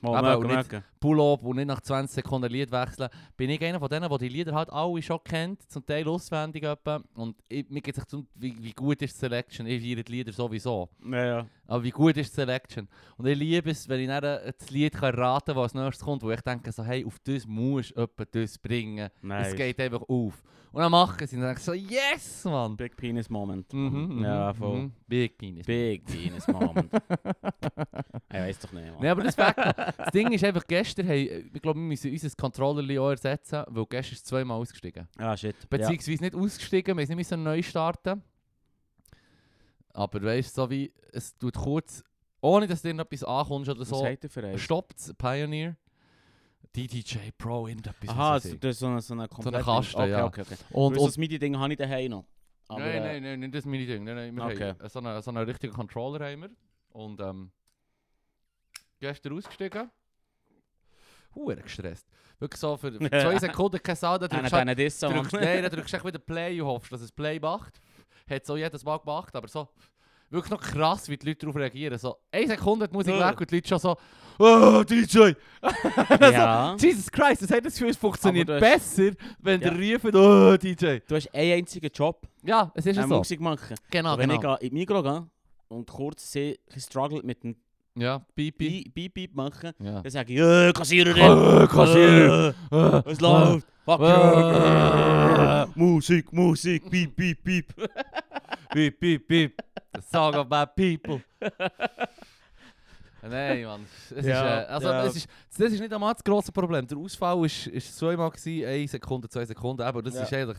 Mal mögen,
auch nicht-. Pull-up und nicht nach 20 Sekunden Lied wechseln. Bin ich einer von denen, die die Lieder halt alle schon kennt, zum Teil auswendig etwa. Und ich, mir geht es um, wie, wie gut ist die Selection. Ich feiere die Lieder sowieso.
Ja, ja.
Aber wie gut ist die Selection? Und ich liebe es, wenn ich dann äh, das Lied kann raten kann, was als nächstes kommt, wo ich denke, so, hey, auf das musst du etwa das bringen.
Nice.
Es geht einfach auf. Und dann machen sie und dann denke ich so, yes, Mann!
Big Penis Moment.
Mhm,
ja,
mhm,
voll.
mhm. Big Penis.
Big Penis Moment. ich weiß doch nicht. Mann.
Nein, aber das, Fakt, das Ding ist einfach, gestern, hey, ich glaube, wir müssen unser Controller auch ersetzen, weil gestern ist es zweimal ausgestiegen.
Ah, shit.
Beziehungsweise nicht ausgestiegen, wir müssen nicht neu starten. Aber weißt du, so wie, es tut kurz, ohne dass dir noch etwas ankommst oder so, stoppt Pioneer. DDJ Pro, irgendetwas.
Aha, das ist so eine, so eine komplette...
Kasten,
okay,
ja.
Okay, okay.
Und,
Und, das MIDI-Ding habe ich daheim noch. Aber,
nein,
äh,
nein, nein, nicht das meine Ding. Nein, nein, wir
Okay.
haben so einen, so einen richtigen Controller haben wir. Und ähm, gestern ausgestiegen. Huere gestresst. Wirklich so für, für zwei Sekunden kein Sound, dann drückst du halt- nein, dann drückst du wieder Play und hoffst, dass es Play macht. Hat auch jedes Mal gemacht, aber so wirklich noch krass, wie die Leute darauf reagieren. So, eine Sekunde Musik
Ja.
weg und die Leute schon so, oh, DJ!
Ja.
Jesus Christ, das hat das Gefühl, es funktioniert
hast-
besser, wenn
Ja.
der rufen, oh, DJ!
Du hast einen einzigen Job,
Ja, es ist ja so.
Musik machen.
Genau,
Und wenn
genau.
ich in die Migros gehe und kurz sehe, ich struggle mit dem
Ja, Pipi.
Piep, Piep, Piep machen,
Ja.
dann sage ich, äh, Kassiererin!
Äh, Kassierer!
Äh, Was läuft? Fuck you! Musik, Musik, Piep, Piep, Piep.
Piep, piep, piep. The song of my people. Nein, Mann. Es
Ja,
ist, äh, also,
ja.
es ist, das ist nicht einmal das grosse Problem. Der Ausfall war zweimal, gewesen, eine Sekunde, zwei Sekunden. Aber das
Ja.
ist eigentlich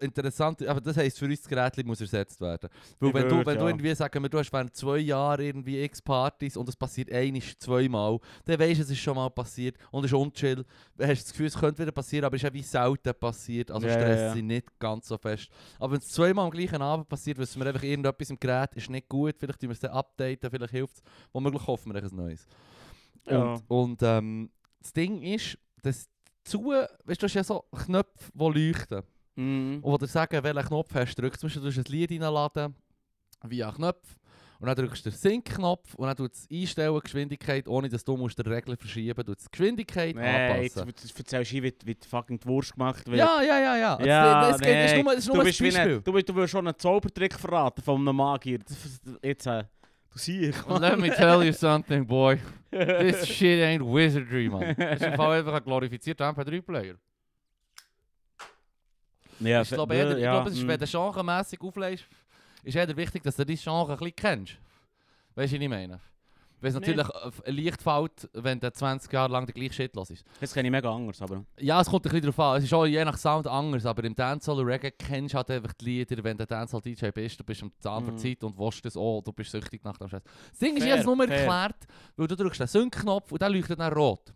interessant. Aber das heisst, für uns das Gerät muss ersetzt werden. Weil
Ich
wenn, du,
würde,
wenn du
ja.
irgendwie sagen wir, du hast während zwei Jahren irgendwie x Partys und es passiert einisch zweimal, dann weisst du, es ist schon mal passiert und es ist unchill. Dann hast du das Gefühl, es könnte wieder passieren, aber es ist ja wie selten passiert. Also
Ja, ja,
Stress
ja.
sind nicht ganz so fest. Aber wenn es zweimal am gleichen Abend passiert, wissen wir einfach irgendetwas im Gerät ist nicht gut, vielleicht tun wir es dann updaten, vielleicht hilft es, womöglich hoffen wir ein neues.
Ja.
Und, und ähm, das Ding ist, dass zu, weißt du, du hast ja so Knöpfe, die leuchten.
Mhm.
Und dir sagen, welchen Knopf hast du drückt. Zum Beispiel, du hast ein Lied reinladen via Knopf. Und dann drückst du den Sync-Knopf und dann tut es einstellen, Geschwindigkeit, ohne dass du musst den Regler verschieben musst. die Geschwindigkeit
jetzt
anpassen.
jetzt erzählst du, wie, wie die fucking die Wurst gemacht wird.
Ja, ja, ja, ja.
Ja,
geht, das ist
nee.
nur, das ist nur
du
ein Beispiel.
ein, du, du willst schon einen Zaubertrick verraten von einem Magier. Jetzt, äh, du siehst.
Let me tell you something, boy. This shit ain't wizardry, man. Das ist einfach ein glorifizierter MP3-Player.
Ja,
Ich glaube, eher- ich glaube, es ist, wenn du genremässig auflegst, ist eher wichtig, dass du dein Genre ein bisschen kennst. Weißt du, was ich meine? Weil es
Nee.
natürlich äh, leicht fällt, wenn du 20 Jahre lang der gleiche Shit los ist.
Das kenne ich mega anders, aber...
Ja, es kommt ein bisschen darauf an. Es ist auch je nach Sound anders, aber im Dancehall und Reggae kennst du halt einfach die Lieder, wenn du Dancehall-DJ bist, du bist am Zahn der
Mhm.
Zeit und willst das auch, du bist süchtig nach dem Scheiß. Das Ding ist
Fair,
jetzt nur
fair.
erklärt, weil du drückst den Sync-Knopf und der leuchtet dann rot.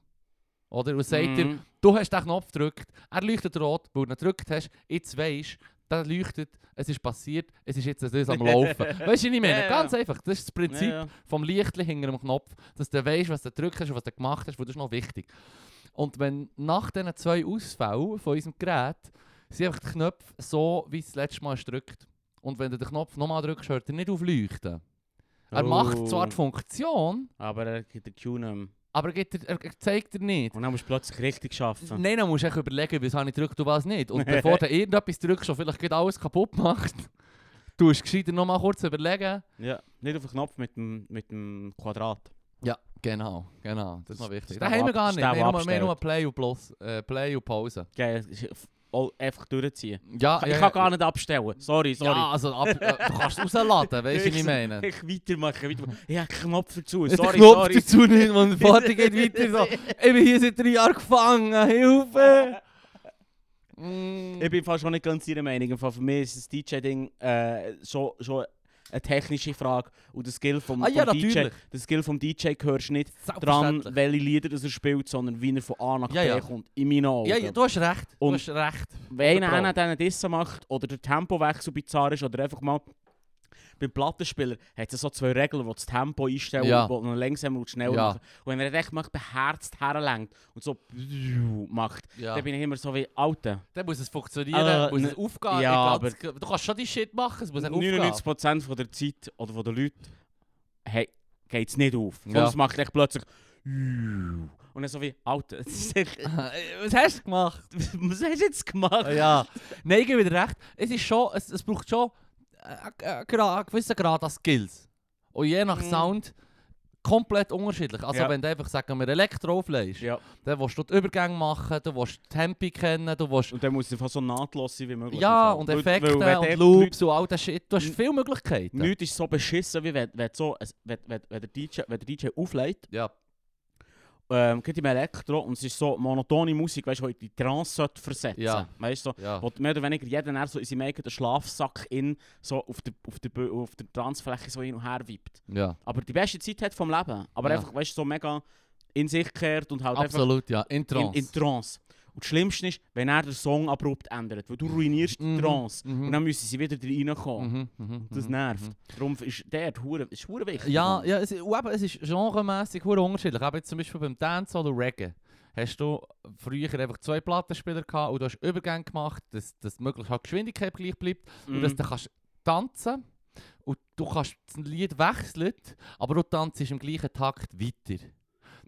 Oder und sagt dir,
Mhm.
Du hast den Knopf gedrückt, er leuchtet rot, weil du ihn gedrückt hast, jetzt weisst der leuchtet, es ist passiert, es ist jetzt das am Laufen. weißt du, was ich meine?
Ja, ja.
Ganz einfach, das ist das Prinzip
Ja, ja.
vom Lichtli hinter dem Knopf, dass du weisst, was du gedrückt hast und was du gemacht hast, weil das ist noch wichtig. Und wenn nach diesen zwei Ausfällen von unserem Gerät sind einfach die Knöpfe so, wie es das letzte Mal hast gedrückt. Und wenn du den Knopf nochmal drückst, hört er nicht auf leuchten. Er macht zwar die
Oh.
Funktion,
Aber er gibt den mehr.
Aber er, er, er zeigt dir nicht.
Und dann musst du plötzlich richtig arbeiten.
Nein, dann musst du echt überlegen, was habe ich gedrückt und was nicht. Und bevor du irgendetwas drückst und vielleicht geht alles kaputt macht, du musst gescheiter noch mal kurz überlegen.
Ja, nicht auf den Knopf mit dem, mit dem Quadrat.
Ja, genau, genau. Das ist noch wichtig.
das
haben wir gar nicht.
ist
Wir haben nur,
abgestellt.
wir haben nur Play und, Plus, äh, Play und Pause.
Geil, all- einfach durchziehen.
Ja,
ich kann gar nicht abstellen. Sorry, sorry.
Ja, also ab, du kannst rausladen, weißt du, was ich meine?
Ich weitermachen, weitermachen. Ich habe Knopf dazu. Sorry,
Knopf
sorry.
dazu nicht, man. Party geht weiter so. Ich bin hier seit drei Jahren gefangen, Hilfe! Mm.
Ich bin fast schon nicht ganz ihrer Meinung. Für mich ist das DJ-Ding äh, schon, schon eine technische Frage. Und der Skill vom,
Ah ja,
vom DJ, der Skill vom DJ gehörst nicht dran, welche Lieder das er spielt, sondern wie er von A nach
Ja,
B
ja.
kommt. In meinen Augen.
Ja, ja, du hast recht. Du
Und-
hast recht.
Wenn einer diesen macht oder der Tempowechsel bizarr ist oder einfach mal beim Plattenspieler hat es so zwei Regeln, die das Tempo einstellen
Ja.
und wo langsamer und schneller
Ja.
machen. Und wenn er echt macht, beherzt herlenkt und so macht,
Ja.
dann bin ich immer so wie Alter.
Dann muss es funktionieren,
Äh,
muss
ne-
es aufgehen.
ja,
das- du kannst schon die Shit machen, es muss echt
99% von der Zeit oder von der Leute hey, geht es nicht auf.
Ja.
Sondern es macht echt plötzlich und dann so wie Alter.
Was hast du gemacht?
Was hast du jetzt gemacht?
ja. Nein, ich gebe dir recht. Es ist schon, es, es braucht schon äh, äh, einen gewissen Grad an Skills. Und je nach
Mhm.
Sound komplett unterschiedlich. Also
Ja.
wenn du einfach, sagen wir, Elektro auflegst,
Ja.
dann willst du die Übergänge machen, du willst Tempi kennen, du willst...
Und dann muss es fast so nahtlos sein wie möglich.
Ja, und
Weil-
Effekte
weil wenn
und
dort
Loops und all das Shit. Du hast viele Möglichkeiten.
Nichts ist so beschissen, wie wenn, wenn, so, ein- wenn, wenn, wenn, der DJ, wenn der DJ auflegt,
Ja.
Ähm, geht im Elektro und es ist so monotone Musik, weißt du, die in Trance sollte versetzen
Ja.
Weißt du, so,
Ja.
wo mehr oder weniger jeder dann so in seinem eigenen Schlafsack in, so auf der, auf der, auf der Tanzfläche so hin und her wippt.
ja.
Aber die beste Zeit hat vom Leben. Aber
Ja.
einfach, weißt du, so mega in sich gekehrt und halt
Absolut, ja. In
einfach
Trance.
in, in Trance. Und das Schlimmste ist, wenn er den Song abrupt ändert, weil du ruinierst die
Mhm,
Trance.
mhm.
Und dann müssen sie wieder reinkommen.
Mhm, mhm,
Das
mhm,
nervt. Darum ist der hure, ist hure wichtig.
Ja, ja es, und eben, es ist genremässig hure unterschiedlich. Aber jetzt zum Beispiel beim Dance oder Reggae hast du früher einfach zwei Plattenspieler gehabt und du hast Übergänge gemacht, dass, dass möglichst halt die Geschwindigkeit gleich bleibt und
Mhm.
dass du kannst tanzen und du kannst das Lied wechseln, aber du tanzt im gleichen Takt weiter.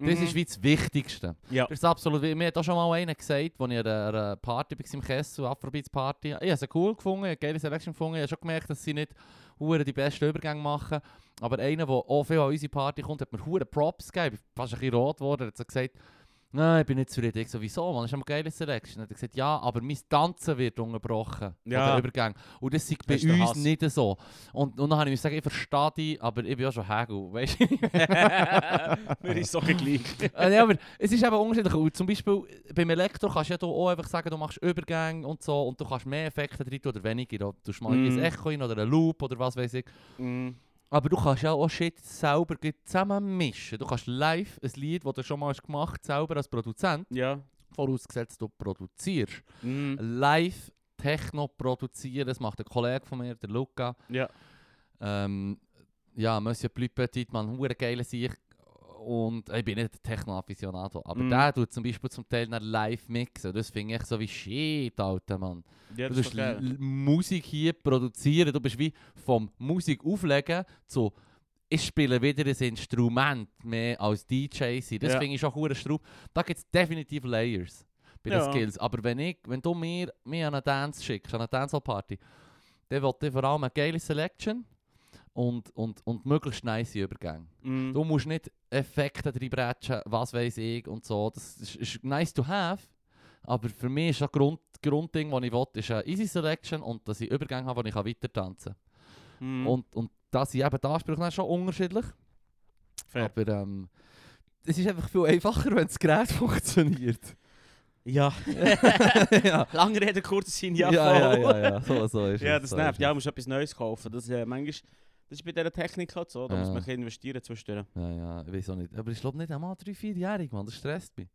Das
Mhm.
ist wie das Wichtigste.
Ja.
Das ist absolut, mir hat auch schon mal einer gesagt, als ich an einer, Party war im Kessel, Afrobeats Party. Ich habe sie cool gefunden, ich habe eine geile Selection gefunden. Ich habe schon gemerkt, dass sie nicht die besten Übergänge machen. Aber einer, der auch viel an unsere Party kommt, hat mir Props gegeben. Ich bin fast ein bisschen rot geworden. Er hat so gesagt, nein, ich bin nicht zufrieden. Ich so, wieso, man? Das ist eine geile Selection. Er hat gesagt, ja, aber mein Tanzen wird unterbrochen.
Ja.
den Übergängen. Und das ist bei
Das
uns nicht so. Und, und dann habe ich mir gesagt, ich verstehe dich, aber ich bin auch schon Hegel. Weißt du?
Mir ist so gleich.
Äh, ja, aber es ist eben unterschiedlich. Und zum Beispiel beim Elektro kannst du ja auch einfach sagen, du machst Übergänge und so und du kannst mehr Effekte drin tun oder weniger. Du mal
Mhm.
ein Echo rein oder einen Loop oder was weiß ich.
Mhm.
Aber du kannst ja auch Shit selber zusammen mischen. Du kannst live ein Lied, das du schon mal hast gemacht selber als Produzent,
Ja.
vorausgesetzt du produzierst,
Mhm.
live Techno produzieren. Das macht ein Kollege von mir, der Luca.
Ja.
Ähm, ja, Monsieur Petit, man, hure geile Sicht. Und ich bin nicht der Techno-Aficionado, aber
Mm.
der tut zum Beispiel zum Teil live mixen. Das finde ich so wie shit, Alter, Mann.
Ja,
Du. L- Musik hier produzieren. Du bist wie vom Musik auflegen zu ich spiele wieder ein Instrument mehr als DJ sein. Das
Ja.
finde ich schon hure Straub. Da gibt es definitiv Layers bei den
Ja.
Skills. Aber wenn, ich, wenn du mir, mir an eine Dance schickst, an eine Dancehall-Party, dann will ich vor allem eine geile Selection und, und, und möglichst nice Übergänge.
Mhm.
Du musst nicht Effekte reinbrechen, was weiß ich und so. Das ist, ist nice to have. Aber für mich ist das Grund, Grundding, das ich will, ist eine Easy Selection und dass ich Übergänge habe, wo ich weiter tanzen kann.
Mhm.
Und, und da sind eben die Ansprüche schon unterschiedlich.
Fair.
Aber ähm, es ist einfach viel einfacher, wenn das Gerät funktioniert.
Ja.
ja.
Lange Rede, kurzer Sinn, ja,
ja, ja, ja, ja, so, so ist
Ja, das nervt. Ja, du musst etwas Neues kaufen. Das, äh, manchmal, das ist bei dieser Technik halt so. Da muss
Ja.
man ein bisschen investieren zwischendurch.
Ja, ja, ich weiß auch nicht. Aber ich glaube nicht einmal 3-4-jährig, man, das stresst mich.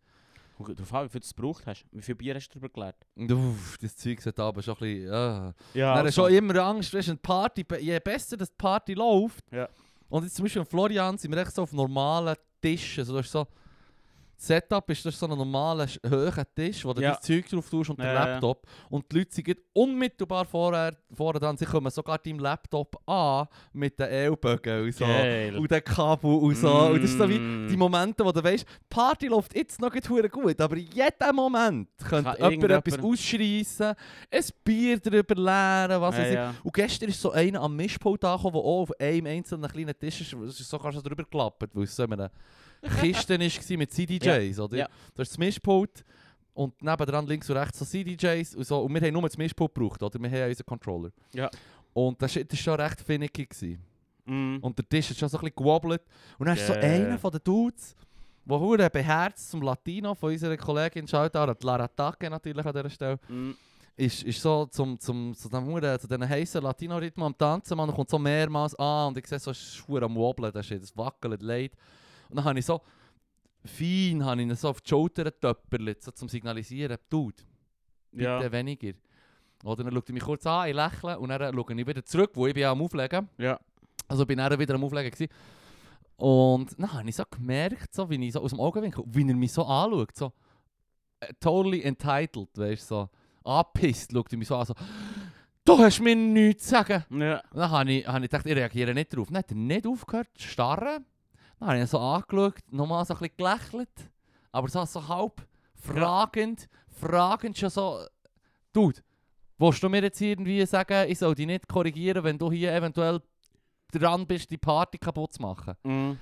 Darauf an, wie viel du es gebraucht hast. Wie viel Bier hast du darüber gelernt?
Uff, das Zeug hat aber schon ein bisschen... Ja.
Ja,
du schon immer Angst, weißt du, Party, je besser das die Party läuft.
Ja.
Und jetzt zum Beispiel in Florian sind wir echt so auf normalen Tischen. Also, du hast so, Setup ist das ist so ein normaler, hoher Tisch, wo du
Ja.
das Zeug drauf tust und
Ja,
den. Laptop. Und die Leute sind unmittelbar vorher, vorher dran. Sie kommen sogar deinem Laptop an mit den Ellbogen und so.
Geil.
Und den Kabel und so. Und das ist so wie
Mm.
die Momente, wo du weißt, die Party läuft jetzt noch nicht gut, aber in jedem Moment könnte
Kann
jemand etwas ausschreissen, ein Bier drüber leeren, was weiß ich. Und gestern ist so einer am Mischpult angekommen, der auch auf einem einzelnen kleinen Tisch ist, ist sogar schon drüber geklappt, weil es so in einer Kiste war mit CDJs, oder?
ja.
Da ist das Mischpult und nebendran links und rechts so CDJs und so. Und wir haben nur das Mischpult gebraucht, oder? Wir haben unseren Controller.
Ja.
Und das war schon recht finnig. Gewesen.
Mm.
Und der Tisch hat schon so ein bisschen gewobbelt. Und dann ist so einer von den Dudes, der hure beherzt zum Latino von unserer Kollegin Shoutout, Lara Take natürlich an dieser Stelle,
Mm.
ist, ist so zum, zum, zu dem hure, zu diesen heißen Latino-Rhythmen am Tanzen, man, kommt so mehrmals an und ich sehe so, es ist am Wobbeln, das, ist, das wackelt leid. Und dann habe ich so, fein, habe ich ihn so auf die Schulter getöpperlet, so zum Signalisieren, Dude, bitte
Ja.
weniger. Oder dann schaut er mich kurz an, ich lächle und dann schaue ich wieder zurück, wo ich bin am Auflegen.
Ja.
Also bin er wieder am Auflegen gewesen. Und dann habe ich so gemerkt, so, wie ich so aus dem Augenwinkel, wie er mich so anschaut, so äh, totally entitled, weißt du, so angepisst, schaut er mich so an, so «Du hast mir nichts zu sagen!»
Ja.
Und dann habe ich, habe ich gedacht, ich reagiere nicht drauf. Dann hat er nicht aufgehört zu starren. Dann habe ich ihn so angeschaut, nochmal so ein bisschen gelächelt, aber so, so halb fragend, fragend schon so «Dude, willst du mir jetzt irgendwie sagen, ich soll dich nicht korrigieren, wenn du hier eventuell dran bist, die Party kaputt zu machen?»
Mm.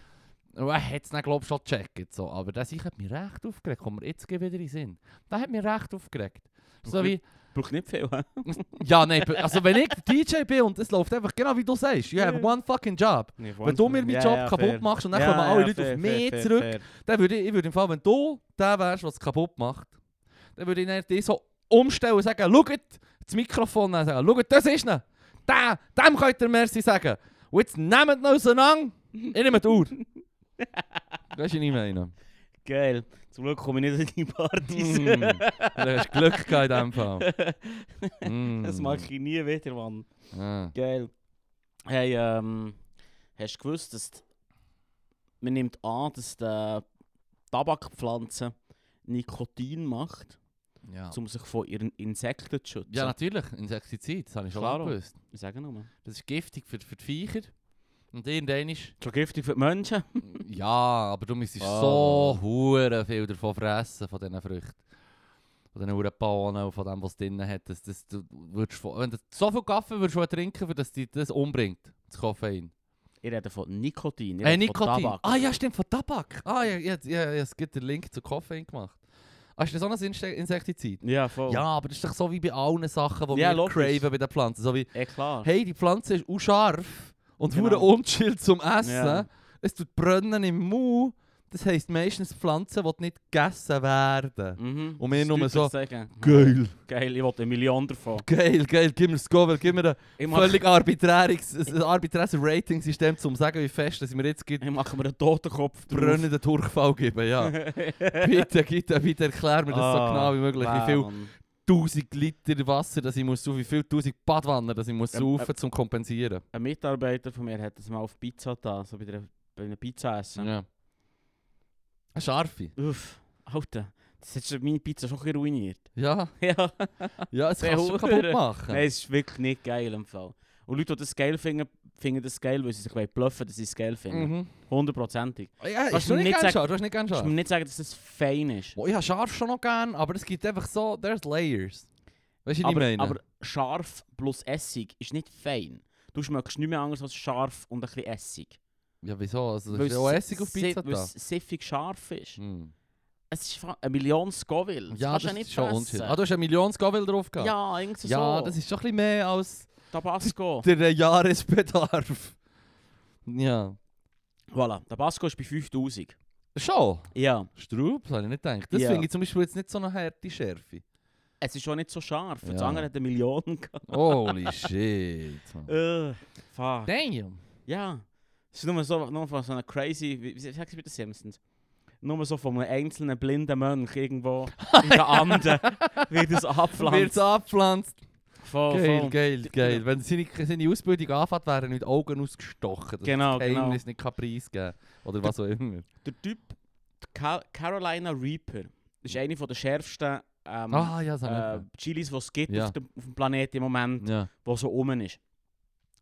Und er hat es dann, glaube ich, schon gecheckt. So. Aber das ich hat mich recht aufgeregt. Kommt mir jetzt wieder in den Sinn. Das hat mich recht aufgeregt. So wie,
Braucht nicht viel, hä?
ja, nein, also wenn ich DJ bin und es läuft einfach genau wie du sagst, you have one fucking job.
Nee,
Wenn du mir meinen Job kaputt machst und dann kommen alle Leute auf mich zurück, dann würde ich, ich würde im Fall, wenn du der wärst, was es kaputt macht, dann würde ich dann dich so umstellen und sagen, schaut, das Mikrofon dann sagen, schaut, das ist ne. Der, dem könnt ihr Merci sagen. Und jetzt nehmt ihn auseinander, ich nehme die Uhr. Weißt du, was ich meine?
Geil. Zum Glück komme ich nicht in die Partys.
Mm, du hast Glück gehabt in diesem Fall. Mm.
Das mag ich nie wieder, Mann.
Ah.
Geil. Hey, ähm, hast du gewusst, dass die, man nimmt an, dass die Tabakpflanze Nikotin macht,
Ja.
um sich von ihren Insekten zu schützen?
ja, natürlich, Insektizid, das habe ich schon
Klaro.
lange gewusst.
Ich sage nur.
Das ist giftig für, für die Viecher. Und irgendwann ist...
Giftig für die Menschen?
Ja, aber du müsstest
Ah.
so hure viel davon fressen, von diesen Früchten. Von diesen huren Bohnen und von dem, was es drin hat. Das, das, du würdest wenn du so viel Kaffee würdest du trinken, für dass dich das umbringt, das Koffein.
Ich rede von Nikotin. Ich
Äh,
rede
Nikotin.
Von Tabak.
Ah ja, stimmt, von Tabak. Ah ja, ja, ja, ja es gibt den Link zu Koffein gemacht. Ah, ist das so ein Insektizid?
Ja, voll.
Ja, aber das ist doch so wie bei allen Sachen, die
Ja,
wir
logisch.
craven bei den Pflanzen. So wie,
Eh klar.
hey, die Pflanze ist auch scharf und
Genau.
hure unchill zum Essen.
Ja.
Es tut brennen im Mund. Das heisst meistens Pflanzen, die nicht gegessen werden.
Mhm.
Und wir
Das
nur so,
Sagen.
Geil,
Geil, ich will eine Million davon.
geil, geil, gib mir das Go, gib mir ein völlig arbiträres, ein arbiträres Rating-System, um zu sagen, wie fest dass mir jetzt gibt,
ich mache mir einen Totenkopf drauf.
brennenden Durchfall geben. Ja. bitte, bitte, bitte erklär mir das so
Ah,
genau wie möglich, wie viel. 1000 Liter Wasser, dass ich muss, so wie viel 1000 Badwannen, dass ich muss
Ähm,
saufen,
äh,
zum kompensieren.
Ein Mitarbeiter von mir hat das mal auf Pizza da, so bei, der, bei einem Pizza essen.
Ja. Eine Scharfe.
Uff, Alter, das hat meine Pizza schon ruiniert.
Ja,
ja,
ja, es kannst du kaputt machen.
nein, es ist wirklich nicht geil im Fall. Und Leute, die das geil finden, finden das geil, weil sie sich bluffen, dass sie es geil finden.
Mhm.
Hundertprozentig.
Ja,
Kannst
du nicht
nicht
gern
sagen-?
Du hast nicht gern
Ich
scharf?
mir nicht sagen, dass das fein ist.
Oh, ich habe scharf schon noch gern, aber es gibt einfach so, there's layers. Weißt du, was ich
Aber,
meine?
aber scharf plus Essig ist nicht fein. Du schmeckst nicht mehr anders als scharf und ein bisschen Essig.
ja, wieso? Also, da
Weil
ist ja auch
es
Essig auf Pizza
weil
da.
es siffig scharf ist.
Hm.
Es ist eine Million Scoville. Das
Ja, das
du ja
ist schon unchill. Ah, du hast eine Million Scoville drauf gehabt?
Ja, irgendwie
Ja,
so.
das ist schon ein bisschen mehr als
Tabasco.
der Jahresbedarf. Ja.
voilà, Tabasco ist bei 5000.
Schon?
Ja.
Strub, das habe ich nicht gedacht. Das
Ja.
finde ich zum Beispiel jetzt nicht so eine harte Schärfe.
Es ist schon nicht so scharf. Ja. Das
Ja.
andere hat eine Million gehabt.
Holy shit. man.
Äh, fuck.
Damn.
Ja. Es ist nur so, nur von so einer crazy, wie, wie sagst du den Simpsons? Nur so von einem einzelnen blinden Mönch irgendwo in den Anden, wie das
Wird
abpflanzt. Voll,
Geil,
voll.
geil, geil. Wenn seine, seine Ausbildung anfängt, werden mit Augen ausgestochen. Dass
Genau,
das
genau.
Geheimnis nicht kann preisgeben Oder was auch immer.
Der Typ, Carolina Reaper, ist eine von der schärfsten ähm,
ah, ja,
äh, Chilis, die es gibt
Ja.
auf, dem, auf dem Planeten im Moment,
ja.
wo so oben ist.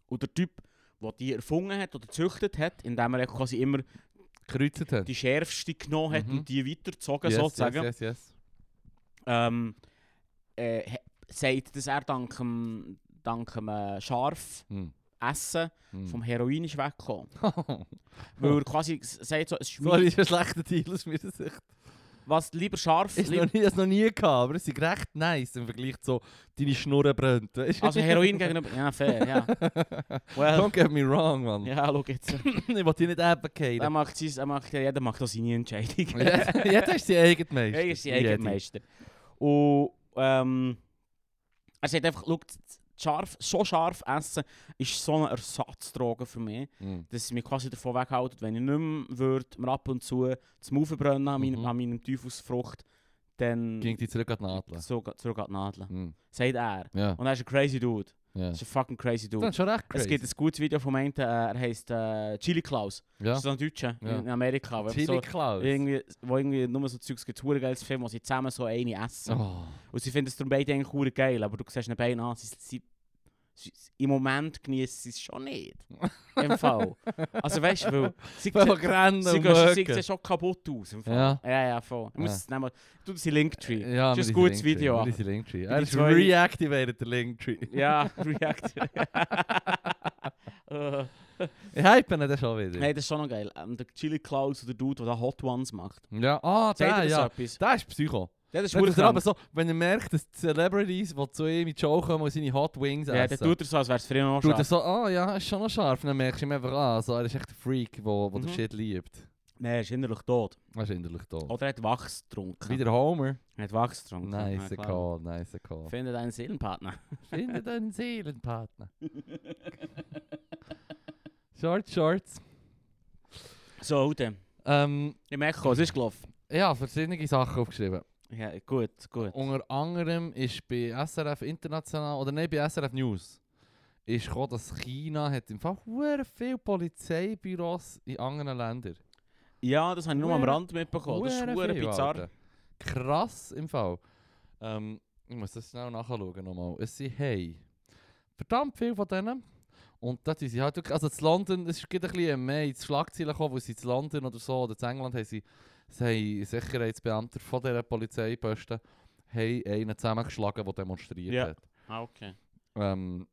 Und der Typ, der die erfunden hat oder gezüchtet hat, indem er quasi immer
hat.
die schärfste genommen hat
Mhm.
und die weitergezogen
yes,
sozusagen,
Yes, yes, yes.
ähm, äh, sagt, dass er dank dem, dank dem äh, scharf
Hm.
Essen
Hm.
vom Heroin ist weggekommen. Weil er quasi sagt so, es ist
Sorry, ist ein schlechter Deal aus meiner Sicht.
was lieber scharf,
Ist noch nie, es noch nie gehabt, aber es ist recht nice im Vergleich zu deine Schnurren brennt. weisst du?
also Heroin gegenüber, ja fair, ja. Well,
Don't get me wrong, man.
ja, schau jetzt.
ich will dich nicht
Er
advocaten.
macht, sein, er macht, jeder macht auch seine Entscheidung.
Jeder ist sein eigener Meister.
Er ist sein eigener Meister. Und ähm, er sagt einfach, schau, scharf, so scharf essen ist so eine Ersatzdroge für mich,
Mhm.
dass es mich quasi davon weghalten, wenn ich nicht mehr würde, mir ab und zu zum Muffen brennen an, meinem,
Mhm.
an meinem Teufelsfrucht, dann
Ging die zurück an die Nadel.
so, zurück an die Nadeln.
Mhm.
Sagt er.
Ja.
Und er ist ein crazy Dude.
ja.
Das ist ein fucking crazy
Das
Dude.
ist schon recht crazy.
Es gibt ein gutes Video von einem, äh, er heißt äh, Chili Klaus.
ja.
Das ist ein Deutscher
Ja.
in Amerika.
Chili
So,
Klaus.
irgendwie, wo irgendwie nur so Zeugs gibt, hure geiles Film, wo sie zusammen so eine essen.
Oh.
Und sie finden es darum beide eigentlich geil, aber du siehst ihnen beide an, sie, sie, im Moment genießen sie es schon nicht. Im Fall. Also weißt du, sie,
Voll
sie,
rennen
sie,
und
gehen- sie
mögen.
sehen schon kaputt aus. Im Fall.
Ja.
ja, ja, voll. Ich muss
Ja.
es nehmen. Du das in Linktree.
Ja,
Das ist ein gutes Video.
Wir sind Linktree. Er ist reactivated, der Linktree.
Ja, React. Äh,
Ich hype ihn schon wieder.
Nein, das ist schon noch geil. Ähm, der Chili Klaus, der Dude, der Hot Ones macht.
Ja, ah, der,
das
ja. Der ist Psycho.
Ja, das ist
er aber so, wenn er merkt, dass die Celebrities, die zu ihm in die Show kommen und seine Hot Wings
Ja, der
essen,
tut er so, als wäre es früher noch
tut er
scharf.
so, ah ja, ist schon noch scharf. Dann merkst du ihm einfach an, so, er ist echt ein Freak, der wo, wo
Mhm.
der Shit liebt.
Nein, er ist innerlich tot.
Er ist innerlich tot.
Oder er hat Wachs getrunken.
Wieder Homer.
Er hat Wachs getrunken.
Nice
Ja,
call, nice call.
Finde deinen Seelenpartner.
Finde deinen Seelenpartner. Short Shorts.
So, Ute.
Ähm,
Ich merke, was ist gelaufen?
habe verschiedene Sachen aufgeschrieben.
Ja, gut, gut.
Unter anderem ist bei SRF International, oder nein, bei SRF News, ist gekommen, dass China hat im Fall hure viele Polizeibüros in anderen Ländern.
Ja, das habe ich nur am Rand mitbekommen. Das ist
viel,
bizarr.
Alter. Krass im Fall. Ähm, ich muss das schnell nachschauen nochmal. Es sind hey, verdammt viele von denen. Und da sind sie halt wirklich, also in London, es ist ein bisschen mehr ins Schlagzeilen gekommen, weil sie in London oder so, oder in England haben sie, sie haben Sicherheitsbeamte von dieser Polizeiposten haben einen zusammengeschlagen, der demonstriert
Ja.
hat.
Ah, okay.
Ähm,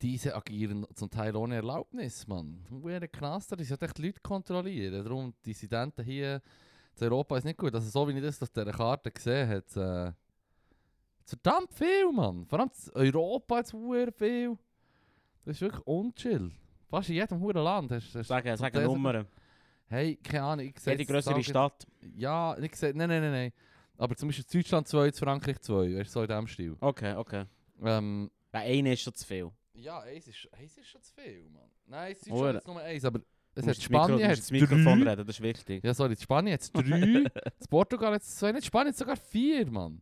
diese agieren zum Teil ohne Erlaubnis, Mann. Wäre krass, da, die sollten echt die Leute kontrollieren. Darum, Dissidenten hier in Europa ist nicht gut. Also so wie ich das auf dieser Karte gesehen habe, äh, verdammt viel, Mann. Vor allem Europa hat es viel. Das ist wirklich unchill. Fast in jedem huren Land hast hast-
Sag, sag eine Nummer.
Hey, keine Ahnung, ich sehe
Jede größere
Zahlen-
Stadt.
Ja, ich sehe, nein, nein, nein, nein. Aber zum Beispiel Deutschland 2, in Frankreich 2, weißt so in diesem Stil.
Okay, okay.
Ähm,
Ja, eine ist schon zu viel.
Ja, eins ist, eins ist schon zu viel, Mann. Nein, es ist schon jetzt nur eins, aber es hat Spanien hat
das Mikrofon
drei.
reden, das ist wichtig.
Ja, sorry, Spanien hat drei, Portugal hat zwei, nicht Spanien hat sogar vier, Mann.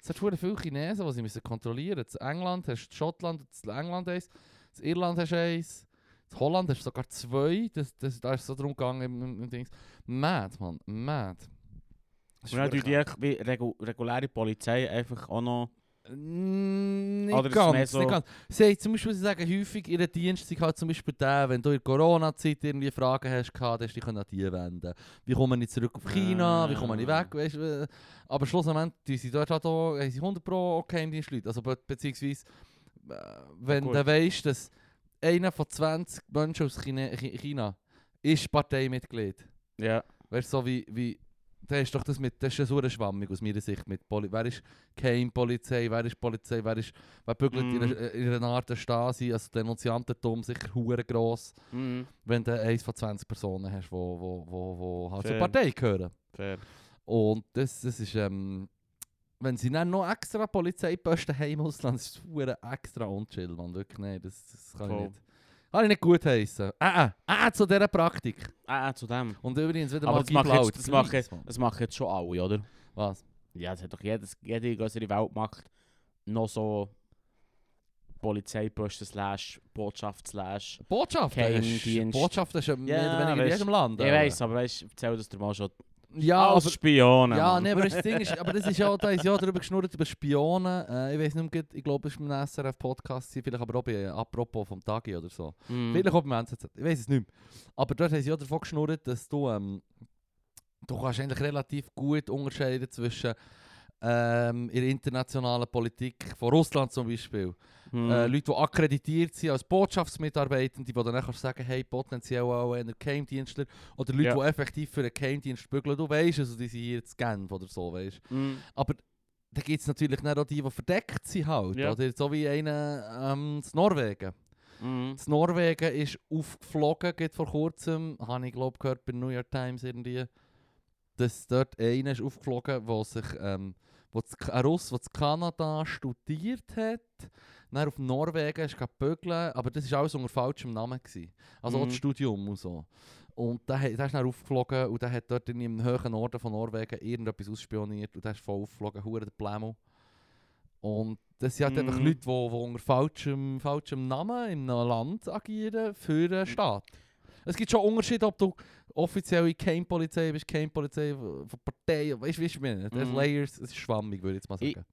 Es hat hure viele Chinesen, die sie müssen kontrollieren müssen. England hast du Schottland, England eins, in Irland hast du eins, in Holland hast du sogar zwei, das, das, da ist es so darum gegangen im, im, im Dings. Mad, Mann, mad. Ist
Und dann die wie regu reguläre Polizei einfach auch noch...
Nicht
Oder ist
ganz,
so-
nicht ganz. Sie haben zum Beispiel, sie sagen häufig, ihr Dienst ist halt zum Beispiel der, wenn du in der Corona-Zeit irgendwie Fragen hast, gehabt, hast du dich an die wenden. Wie komme ich zurück auf China, wie komme ich
Ah.
weg, weißt du. äh, Aber schlussendlich tun sie dort halt auch, haben sie 100 Pro okay im Dienst Leute. Also be beziehungsweise, äh, wenn du weißt, dass einer von 20 Menschen aus China, Chi- China ist Parteimitglied.
Ja.
Weißt du, so wie, wie da ist doch das mit, das ist eine Schwammung aus meiner Sicht mit Poli wer ist Keimpolizei, wer ist Polizei, wer ist, wer bügelt in,
Mhm.
einer, in einer Art der Stasi, also Denunziantentum sicher hure gross,
Mhm.
wenn du eins von 20 Personen hast, wo, wo, wo, wo halt zur. Partei gehören.
Fair.
Und das, das ist, ähm, wenn sie dann noch extra Polizeiposten haben im Ausland, ist es extra unchill, man, wirklich, nein, das, das kann ich
Voll.
nicht. Kann ich nicht gut heißen. Ah, ah, ah, zu dieser Praktik.
Ah, zu dem.
Und übrigens wieder
Aber
mal
das machen,
Giblaut,
jetzt, das, machen, das jetzt schon alle, oder?
Was?
Ja, das hat doch jedes, jede größere Weltmacht noch so Polizeiposten slash Botschaft slash...
Botschaft
Geheimdienst.
ist, Botschaft ist ja mehr oder weniger in jedem Land.
Ich
aber-
weiss, aber weißt, erzähl das dir mal schon.
Ja,
Als
aber,
Spione,
ja nee, aber das Ding ist, aber das ist ja, da ist ja darüber geschnurrt, über Spionen. Äh, ich weiß nicht, mehr, ich glaube, es war beim SRF-Podcast, vielleicht aber auch bei, äh, apropos vom Tagi oder so.
Mhm.
Vielleicht auch beim NZZ, ich weiß es nicht mehr. Aber dort haben sie ja davon geschnurrt, dass du, ähm, du kannst eigentlich relativ gut unterscheiden zwischen ähm, in der internationalen Politik von Russland zum Beispiel.
Mhm.
Äh, Leute, die akkreditiert sind als Botschaftsmitarbeitende, die dann nachher sagen, hey, potenziell auch ein Geheimdienstler. Oder Leute,
Ja.
die effektiv für einen Geheimdienst bügeln. Du weißt, also die sind hier zu Genf oder so, weißt
Mhm.
Aber da gibt es natürlich nicht auch die, die verdeckt sind halt.
Ja.
Oder so wie einer ähm, in Norwegen.
Mhm.
In Norwegen ist aufgeflogen, geht vor kurzem, habe ich glaube gehört bei New York Times irgendwie, dass dort einer ist aufgeflogen, wo sich, ähm, wo ein Russ, der in Kanada studiert hat, dann auf Norwegen ist gegangen bügeln, aber das war alles unter falschem Namen. Gewesen. Also
Mhm.
das Studium und so. Und der, der ist dann aufgeflogen und der hat dort in einem hohen Norden von Norwegen irgendetwas ausspioniert und der ist voll aufgeflogen, hure der Plämo. Und das sind halt einfach
Mhm.
Leute, die, die unter falschem, falschem Namen in einem Land agieren für den Staat. Es gibt schon Unterschiede, ob du offiziell keine Polizei bist, keine Polizei von Partei, weißt du, wie ich meine? Das
Mhm.
Layers, es ist schwammig, würde ich jetzt mal
Ich-
sagen.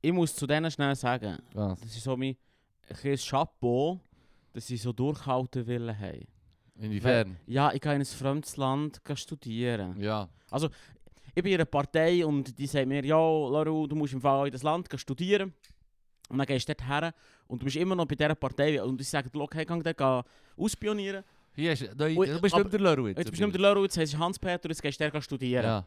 Ich muss zu denen schnell sagen,
Was?
das ist so mein ein Chapeau, dass sie so durchhalten wollen haben.
Inwiefern?
Ja, ich gehe in ein fremdes Land studieren.
Ja.
Ich bin in einer Partei und die sagt mir, ja, Laru, du musst im Fall in das Land studieren. Und dann gehst du dort her und du bist immer noch bei dieser Partei. Und ich sage, okay, geh dort gehen ausspionieren.
Hier ist, da, du bist nicht der jetzt.
Jetzt bist du nicht der jetzt heißt Hans-Peter, jetzt gehst du dort studieren.
Ja.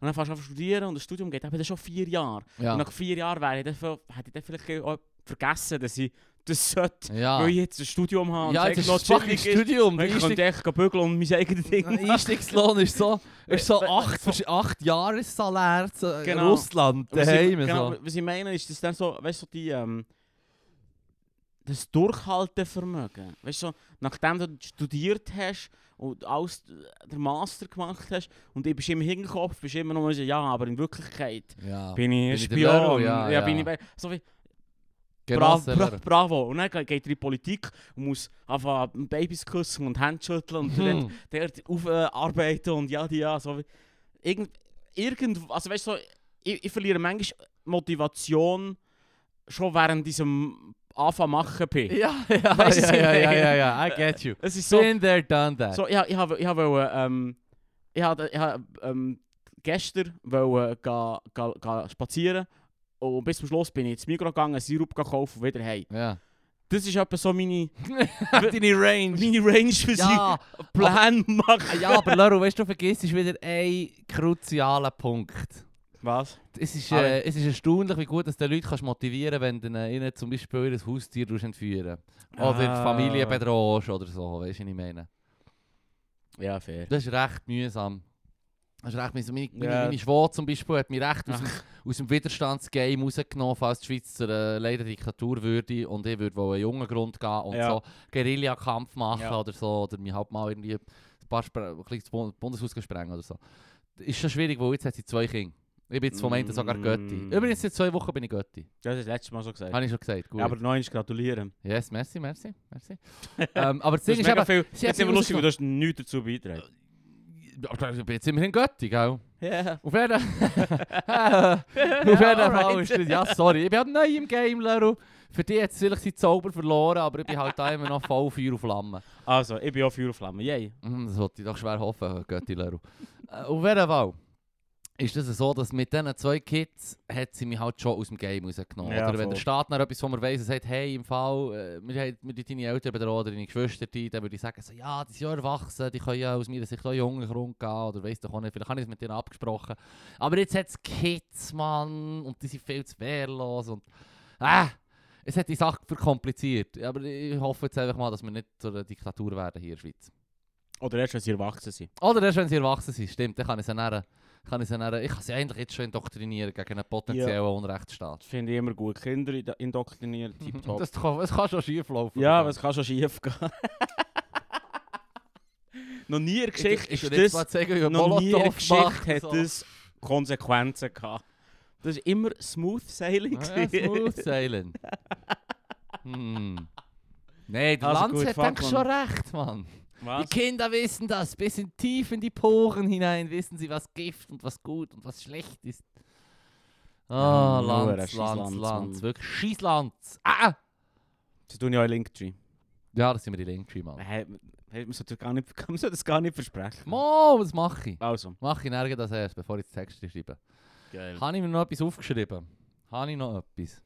Und dann fährst du studieren und das Studium geht eben schon vier Jahre.
Ja.
Und nach vier Jahren wäre ich dann, hätte ich dann vielleicht auch vergessen, dass ich das sollte,
ja.
weil ich jetzt ein Studium habe.
ja, ist das fucking
chillig ist.
Studium.
Ich könnte echt bügeln und mein eigenes Ding machen.
Einstiegslohn ist so, ist so acht, vers- acht Jahressalär zu äh,
Genau.
Russland
Was
daheim.
genau,
so.
was ich meine, ist das dann so, weißt du, so die, ähm, das Durchhaltevermögen. Weißt du, so, nachdem du studiert hast und alles, den Master gemacht hast und du bist im Hinterkopf, bist immer noch so, ja, aber in Wirklichkeit
Ja.
bin ich ein? Spion.
Ja, ja.
bin ich bei- so wie,
Genosse
bra bra bravo. Und dann ge- geht er in die Politik und muss anfangen Babys küssen und Hände schütteln und dann
Hm.
dort aufarbeiten und ja, die, ja, so wie, irgend, irgend, also weißt du, so, ich, ich verliere manchmal Motivation schon während diesem anfangen machen bin.
Ja, ja,
Weißt
ja, ja, ja, ja, ja, I get you.
Es ist so,
Been there, done that.
so ja, ich habe ich habe ähm, ich habe ich habe ähm, gestern wollte ga, ga, ga spazieren und bis zum Schluss bin ich ins Migros gegangen, Sirup gekauft und wieder heim.
Ja.
Das ist etwa so meine,
Deine Range.
meine Range für
Ja,
Plan machen.
ja, aber Laro, weißt du, vergisst wieder einen kruzialen Punkt.
Was?
Es ist, äh, es ist erstaunlich, wie gut dass du Leute kannst motivieren kannst, wenn du ihnen zum Beispiel ihr Haustier entführen entführen Oder die
Ah.
Familie bedrohst oder so, weißt du, was ich meine?
Ja, fair.
Das ist recht mühsam. Das ist recht. Meine, meine,
Ja.
meine Schwester zum Beispiel hat mich recht aus dem, aus dem Widerstandsgame rausgenommen, falls die Schweiz zur äh, leider Diktatur würde und ich würde wohl einen jungen Grund gehen und
Ja.
so Guerillakampf machen
Ja.
oder so, oder mich halt mal irgendwie ein paar Spre ein Bundeshaus sprengen oder so. Ist schon schwierig, weil jetzt hat sie zwei Kinder. Ich bin jetzt vom einen sogar Götti.
Mm.
Übrigens, seit zwei Wochen bin ich Götti.
das hast du letztes Mal so gesagt.
Habe ich schon gesagt. Gut.
Ja, aber noch einmal gratulieren.
yes, merci, merci, merci. ähm, aber das Ding
ist
ist eben,
viel.
sie
Jetzt wir
mich
lustig, weil du hast nichts dazu beitragen.
Aber ich bin jetzt immerhin Götti, gell?
Ja.
Auf jeden Auf jeden Fall ist das, ja sorry, ich bin halt neu im Game, Leru. Für dich hat es vielleicht seinen Zauber verloren, aber ich bin halt da immer noch voll Feuer und Flamme.
Also, ich bin auch Feuer und Flamme. Yay.
Hm, Das wollte ich doch schwer hoffen, Götti Leru. Äh, Auf jeden Fall ist es so, dass mit diesen zwei Kids hat sie mich halt schon aus dem Game rausgenommen.
Ja,
oder wenn
voll.
der Staat dann etwas von mir weiss und sagt, hey, im Fall, äh, wir haben deine Eltern bedroht oder deine Geschwister, die, dann würde ich sagen, so, ja, die sind ja erwachsen, die können ja aus meiner Sicht auch jungen Grund gehen oder weiss doch auch nicht, vielleicht habe ich es mit denen abgesprochen. Aber jetzt hat es Kids, Mann, und die sind viel zu wehrlos und ah, es hat die Sache verkompliziert. Aber ich hoffe jetzt einfach mal, dass wir nicht zu einer Diktatur werden hier in der Schweiz.
Oder erst, wenn sie erwachsen sind.
Oder erst wenn sie erwachsen sind, stimmt, dann kann ich sie dann, kann ich sie dann, ich kann sie eigentlich jetzt schon indoktrinieren gegen einen potenziellen Unrechtsstaat.
Das finde ich immer gut. Kinder indo- indoktrinieren, tipptopp.
Das kann, das kann schon schief laufen.
Ja, was kann schon schief gehen? noch nie in Geschichte
ich, ich, ich
das...
man
Noch nie Geschichte
macht,
hat
so.
das Konsequenzen gehabt. Das ist immer smooth sailing.
Ah, ja, smooth sailing. hm. Nee, der
Also
Lanz
gut,
hat
fuck,
eigentlich schon recht, Mann. Die
Was?
Kinder wissen das, bis in tief in die Poren hinein wissen sie, was Gift und was gut und was schlecht ist. Ah,
Ja, nur ein
Lanz, Lanz, Lanz, wirklich Scheisslanz. Ah!
Das tun ja auch Linktree.
Ja, das sind wir die Linktree, Mann.
Hey, hey, man sollte gar nicht, man sollte das gar nicht versprechen.
Mo, was mache ich?
Also,
Mache ich nirgends das erst, bevor ich das Text schreibe.
geil.
Habe ich mir noch etwas aufgeschrieben? Habe ich noch etwas?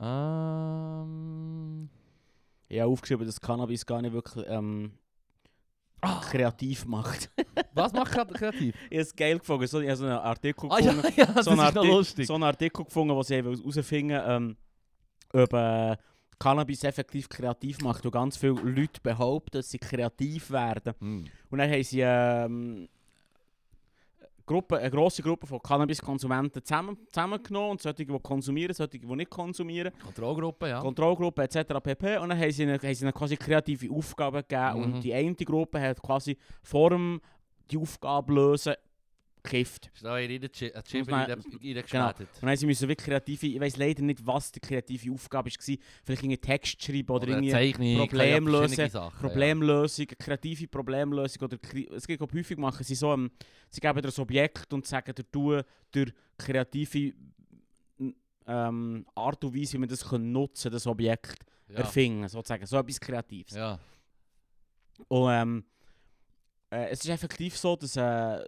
Ähm...
Ich habe aufgeschrieben, dass Cannabis gar nicht wirklich ähm, kreativ macht.
Was macht kreativ?
ich habe es geil gefunden. So, ich habe so einen Artikel
Ah ja,
gefunden,
ja, das
so einen
ist noch
Arti-
lustig.
so einen Artikel gefunden, wo sie herausfinden ähm, ob äh, Cannabis effektiv kreativ macht. Und ganz viele Leute behaupten, dass sie kreativ werden.
Hm.
Und dann haben sie ähm, Gruppe, eine grosse Gruppe von Cannabiskonsumenten zusammen, zusammengenommen und solche, die konsumieren, solche, die nicht konsumieren.
Kontrollgruppe, ja.
Kontrollgruppe etc. pp. Und dann haben sie ihnen, haben sie ihnen quasi kreative Aufgaben gegeben.
Mhm.
Und die eine Gruppe hat quasi vor dem die Aufgabe lösen gekifft.
Ist da in den Chip reingeschmettert.
Und dann sie müssen wirklich kreative, ich weiß leider nicht, was die kreative Aufgabe war. Vielleicht irgendwie Text schreiben oder,
Oder
irgendwie
Zeichnung,
Problem
ja, verschiedene
lösen,
Sachen,
Problemlösung, kreative Problemlösung. Oder es gibt auch häufig machen sie so, ähm, sie geben dir ein Objekt und sagen dir, du durch kreative ähm, Art und Weise, wie man das können nutzen das Objekt
ja.
erfinden, sozusagen. So etwas Kreatives.
Ja.
Und ähm, äh, es ist effektiv so, dass, äh,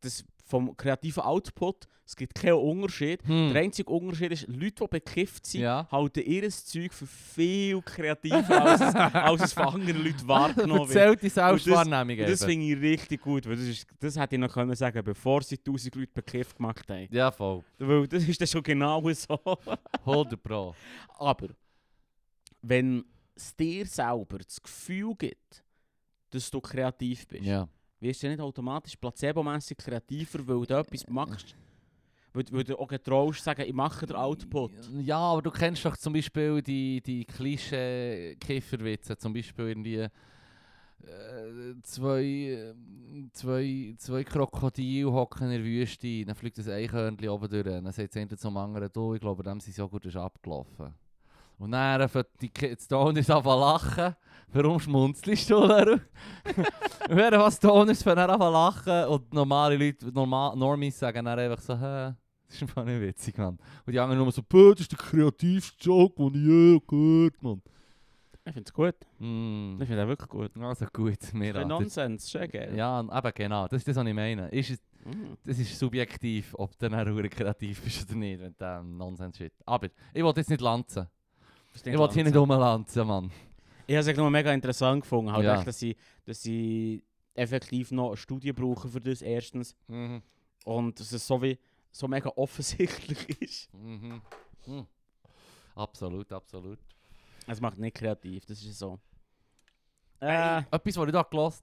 dass vom kreativen Output, es gibt keinen Unterschied.
Hm.
Der einzige Unterschied ist, Leute, die bekifft sind,
Ja.
halten ihr Zeug für viel kreativer, als, es- als es von anderen Leuten wahrgenommen wird.
Die Selbstwahrnehmung
das
eben.
finde ich richtig gut, weil das, ist, das hätte ich noch können sagen bevor sie 1000 Leute bekifft gemacht haben.
Ja, voll.
Weil das ist dann schon genau so.
100 Pro.
Aber wenn es dir selber das Gefühl gibt, dass du kreativ bist,
Ja.
Wirst du nicht automatisch placebo-mässig kreativer, weil du etwas machst. Weil, weil du auch getraust, sagen, ich mache den Output.
Ja, aber du kennst doch zum Beispiel die, die Klischee-Kifferwitze. Zum Beispiel irgendwie äh, zwei, zwei, zwei Krokodile hocken in der Wüste, dann fliegt ein Eichhörnchen oben durch. Dann sagt das zum anderen, du, ich glaube, dem sein Joghurt ist abgelaufen. Und dann fängt die Stoners an lachen. Warum schmunzelst du, Leru? Wenn was Stoners fangen an lachen und normale Leute, normal, Normies sagen dann einfach so, hä, Das ist einfach nicht witzig, Mann. Und die anderen nur so, «Bö, das ist der kreativste Joke, den ich je gehört Mann.
Ich finde es gut.
Mm.
Ich finde es wirklich gut.
Also gut,
Kein
an.
Nonsens, schon geil.
Ja, eben genau, das ist das, was ich meine. Ist es,
Mhm.
das ist subjektiv, ob du dann kreativ bist oder nicht, wenn du ähm, Nonsens shit. Aber ich wollte jetzt nicht lanzen.
Das
Ich wollte hier nicht rumlanzen, Mann.
Ich habe es nur mega interessant gefunden, halt
Ja.
echt, dass, sie, dass sie effektiv noch eine Studie brauchen für das erstens.
Mhm.
Und dass es so, wie, so mega offensichtlich ist.
Mhm. Mhm. Absolut, absolut.
Es macht nicht kreativ, das ist so. Äh,
Etwas, was ich da gelost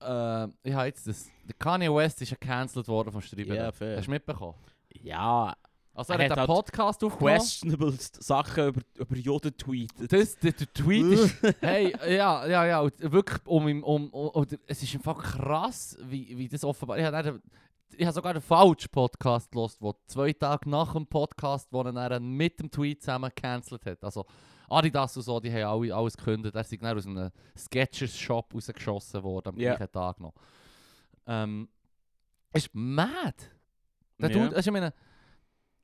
äh, ich habe jetzt das. Der Kanye West ist ja cancelled worden vom.
Ja, fair.
Hast du mitbekommen?
ja,
Also er,
Er
hat einen
halt
Podcast aufgenommen.
questionable Sachen über, über Joden tweetet.
Das, der, der Tweet ist, hey, ja, ja, ja, wirklich, um, um, um, es ist einfach krass, wie, wie das offenbar, ich habe, ich habe sogar einen falschen Podcast gelost, wo zwei Tage nach dem Podcast, wo er dann mit dem Tweet zusammen gecancelt hat. Also Adidas und so, die haben alle, alles gekündigt, er ist dann aus einem Sketchers-Shop rausgeschossen worden am
Ja.
gleichen Tag noch. Ähm, ist mad. Der
Ja.
Dude, also ich meine,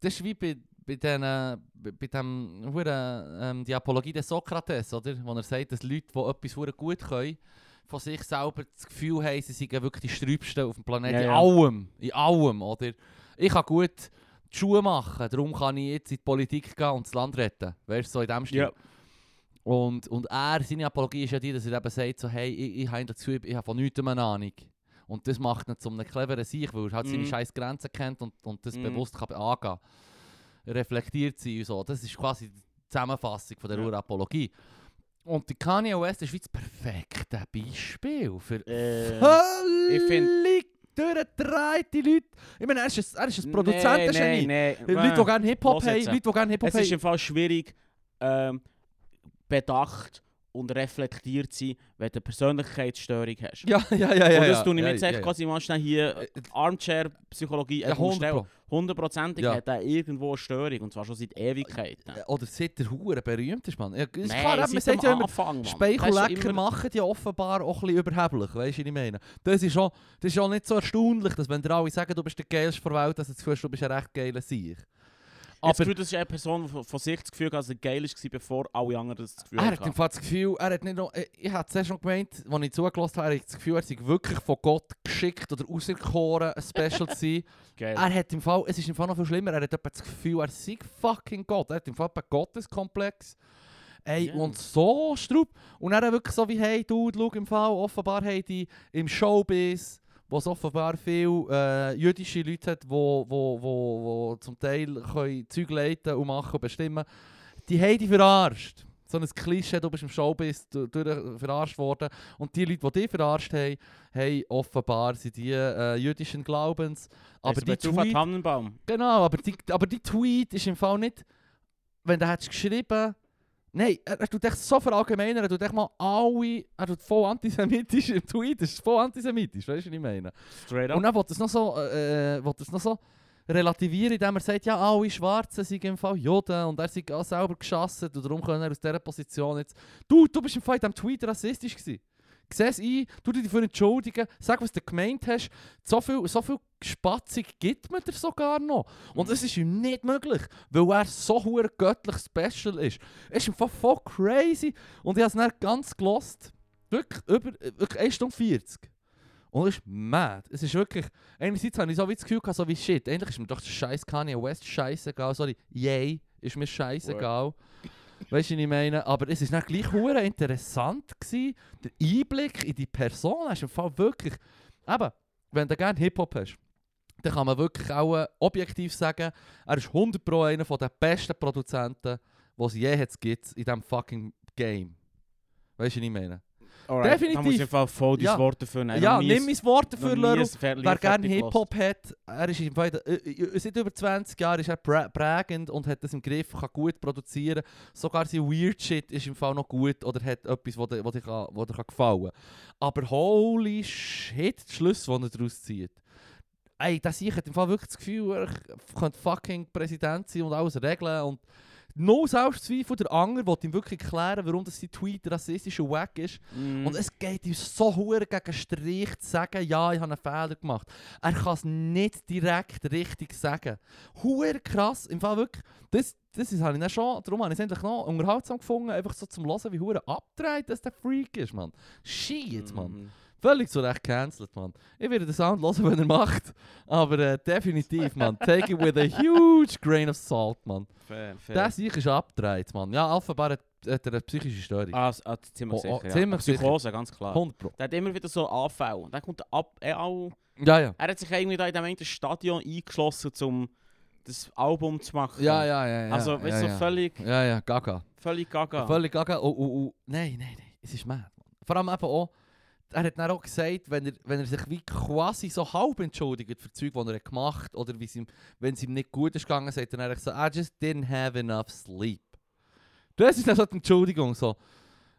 das ist wie bei, bei, den, bei, dem ähm, die Apologie des Sokrates, oder? Wo er sagt, dass Leute, die etwas gut können, von sich selber das Gefühl haben, sie seien wirklich die Sträubsten auf dem Planeten.
Ja,
in
ja.
allem. In allem, oder? Ich kann gut die Schuhe machen, darum kann ich jetzt in die Politik gehen und das Land retten. Weißt du, so in dem Stil.
Ja.
Und, und er, seine Apologie ist ja die, dass er eben sagt, so, hey, ich, ich habe dazu, ich habe von nichts eine Ahnung. Und das macht ihn zu einem cleveren Sieg, weil er halt seine
Mhm.
scheiß Grenzen kennt und, und das
Mhm.
bewusst kann angehen reflektiert sein und so. Das ist quasi die Zusammenfassung von der
Ja.
Apologie. Und die Kanye West ist wie das perfekte Beispiel für
Äh,
völlig durchgedrehte Leute. Ich meine, er ist ein, er ist ein Produzentengenie.
Nein, nein,
Leute, die gerne Hip-Hop haben. Leute, die gerne Hip-Hop
Es ist
haben.
im Fall schwierig, ähm, bedacht und reflektiert sein, wenn du eine Persönlichkeitsstörung hast.
Ja, ja, ja, ja.
und das
ja,
tue ich
ja,
mir jetzt
ja,
echt
ja.
quasi mal schnell hier
Äh,
Armchair-Psychologie
Ja,
ja,
100 Pro.
Hundertprozentig
Ja.
hat er irgendwo eine Störung und zwar schon seit Ewigkeiten.
Äh, Oder seit der Hure berühmt ist, man. Ja, ist
Nein,
klar, man sagt ja immer,
Anfang, Mann.
Speichel
Das ist
lecker
immer-
machen die offenbar auch ein bisschen überheblich, weißt du, was ich meine? Das ist schon, das ist schon nicht so erstaunlich, dass wenn dir alle sagen, du bist der geilste der Welt, dass du das Gefühl hast, du bist ein recht geiler Sieg.
Habe
Aber
Gefühl, das ist eine Person, die von- sich das Gefühl hat, dass er geil war, bevor alle anderen das Gefühl
er hat
hatten.
im Fall das Gefühl, er hat nicht noch, ich- ich hatte zuerst schon gemeint, als ich zugelassen habe, er hat das Gefühl, er sei wirklich von Gott geschickt oder auserkoren, ein Special zu sein.
Geil.
Er hat im Fall, es ist im Fall noch viel schlimmer, er hat das Gefühl, er sei fucking Gott. Er hat im Fall einen Gotteskomplex. Ey,
Ja.
und so strub. Und er wirklich so wie, hey, Dude, schau im Fall, offenbar haben die im Showbiz, wo es offenbar viele äh, jüdische Leute hat, wo, wo, wo, wo zum Teil können Zeug leiten und machen und bestimmen, die haben die verarscht. So ein Klischee, du bist im Showbiz du, durch, verarscht worden. Und die Leute, die dich verarscht haben, haben offenbar sind die äh, jüdischen Glaubens. Aber die
Tweet...
Tweet,
Tannenbaum.
Genau, aber die, aber die Tweet ist im Fall nicht, wenn du hättest geschrieben, nein, er, er tut echt so verallgemeinern, er tut echt mal alle, er tut voll antisemitisch im Tweet, das ist voll antisemitisch, weißt du, was ich meine?
Straight up.
Und dann er es noch so, äh, er es noch so relativieren, indem er sagt, ja, alle Schwarzen sind im Fall Juden und er sei auch selber geschossen und darum kann er aus dieser Position jetzt... Du, du bist im Fall in diesem Tweet rassistisch gewesen. Sieh es ein, tu dich dafür entschuldigen, sag, was du gemeint hast. So viel, so viel Spatzung gibt man dir sogar noch. Und das ist ihm nicht möglich, weil er so hure göttlich special ist. Es ist Fall voll crazy. Und ich habe es dann ganz gelost. Wirklich, über, wirklich 1 Stunde 40. Und es ist mad. Es ist wirklich... Einerseits habe ich so wie das Gefühl gehabt, so wie shit. Eigentlich ist mir doch scheiß Kanye West scheißegal. Sorry, yay, ist mir scheißegal. Weißt du, was ich meine? Aber es war dann gleich hure interessant, gewesen, der Einblick in die Person. ist im Fall wirklich. Eben, wenn du gerne Hip-Hop hast, dann kann man wirklich auch äh, objektiv sagen, er ist 100 Pro einer der besten Produzenten, die es je gibt in diesem fucking Game. Weißt du, was ich meine?
Alright, Da muss ich
definitiv.
einfach voll dein
Ja.
Wort dafür nehmen.
ja, nimm
ein-
mein Wort dafür, Leru. Wer gerne Hip-Hop hat, er ist im Fall, äh, äh, seit über 20 Jahren ist er prä prägend und hat das im Griff, kann gut produzieren. Sogar sein Weird Shit ist im Fall noch gut oder hat etwas, was dir, was dir, kann, was dir kann gefallen Aber holy shit, die Schlüsse, die er daraus zieht. Ey, das ich hat im Fall wirklich das Gefühl, er könnte fucking Präsident sein und alles regeln und no Selbstzweifel, der Anger will ihm wirklich erklären, warum das sein Tweet rassistisch und wack ist.
Mm.
Und es geht ihm so hure gegen Strich zu sagen, ja, ich habe einen Fehler gemacht. Er kann es nicht direkt richtig sagen. Hure krass, im Fall wirklich, das, das ist, habe ich dann schon, darum habe ich es endlich noch unterhaltsam gefunden, einfach so zum Hören, wie hure abgedreht dass der Freak ist, Mann. Shit, Mann.
Mhm.
Völlig zu Recht cancelled, Mann. Ich werde den Sound hören, wenn er macht, aber äh, definitiv, Mann. Take it with a huge grain of salt, Mann.
Fair, fair.
Der sich ist abgedreht, Mann. Ja, offenbar hat, hat eine psychische Störung.
Ah, s- ah, ziemlich
Oh, oh,
sicher. ja.
ziemlich sicher.
Psychose, ganz klar.
100 Pro.
Der hat immer wieder so Anfälle. Der kommt ab, er, auch,
Ja, ja.
er hat sich irgendwie da in dem einen Stadion eingeschlossen, um das Album zu machen.
Ja, ja, ja. ja
Also,
ja,
weißt du,
ja.
so völlig,
Ja, ja, gaga.
völlig gaga.
Völlig gaga. Oh, oh, oh. Nein, nein, nein. Es ist mad, Mann. Vor allem eben auch, er hat dann auch gesagt, wenn er, wenn er sich wie quasi so halb entschuldigt für Zeug, die er gemacht hat, oder wenn es ihm nicht gut ist gegangen, sagt er dann so, I just didn't have enough sleep. Das ist dann so die Entschuldigung, so.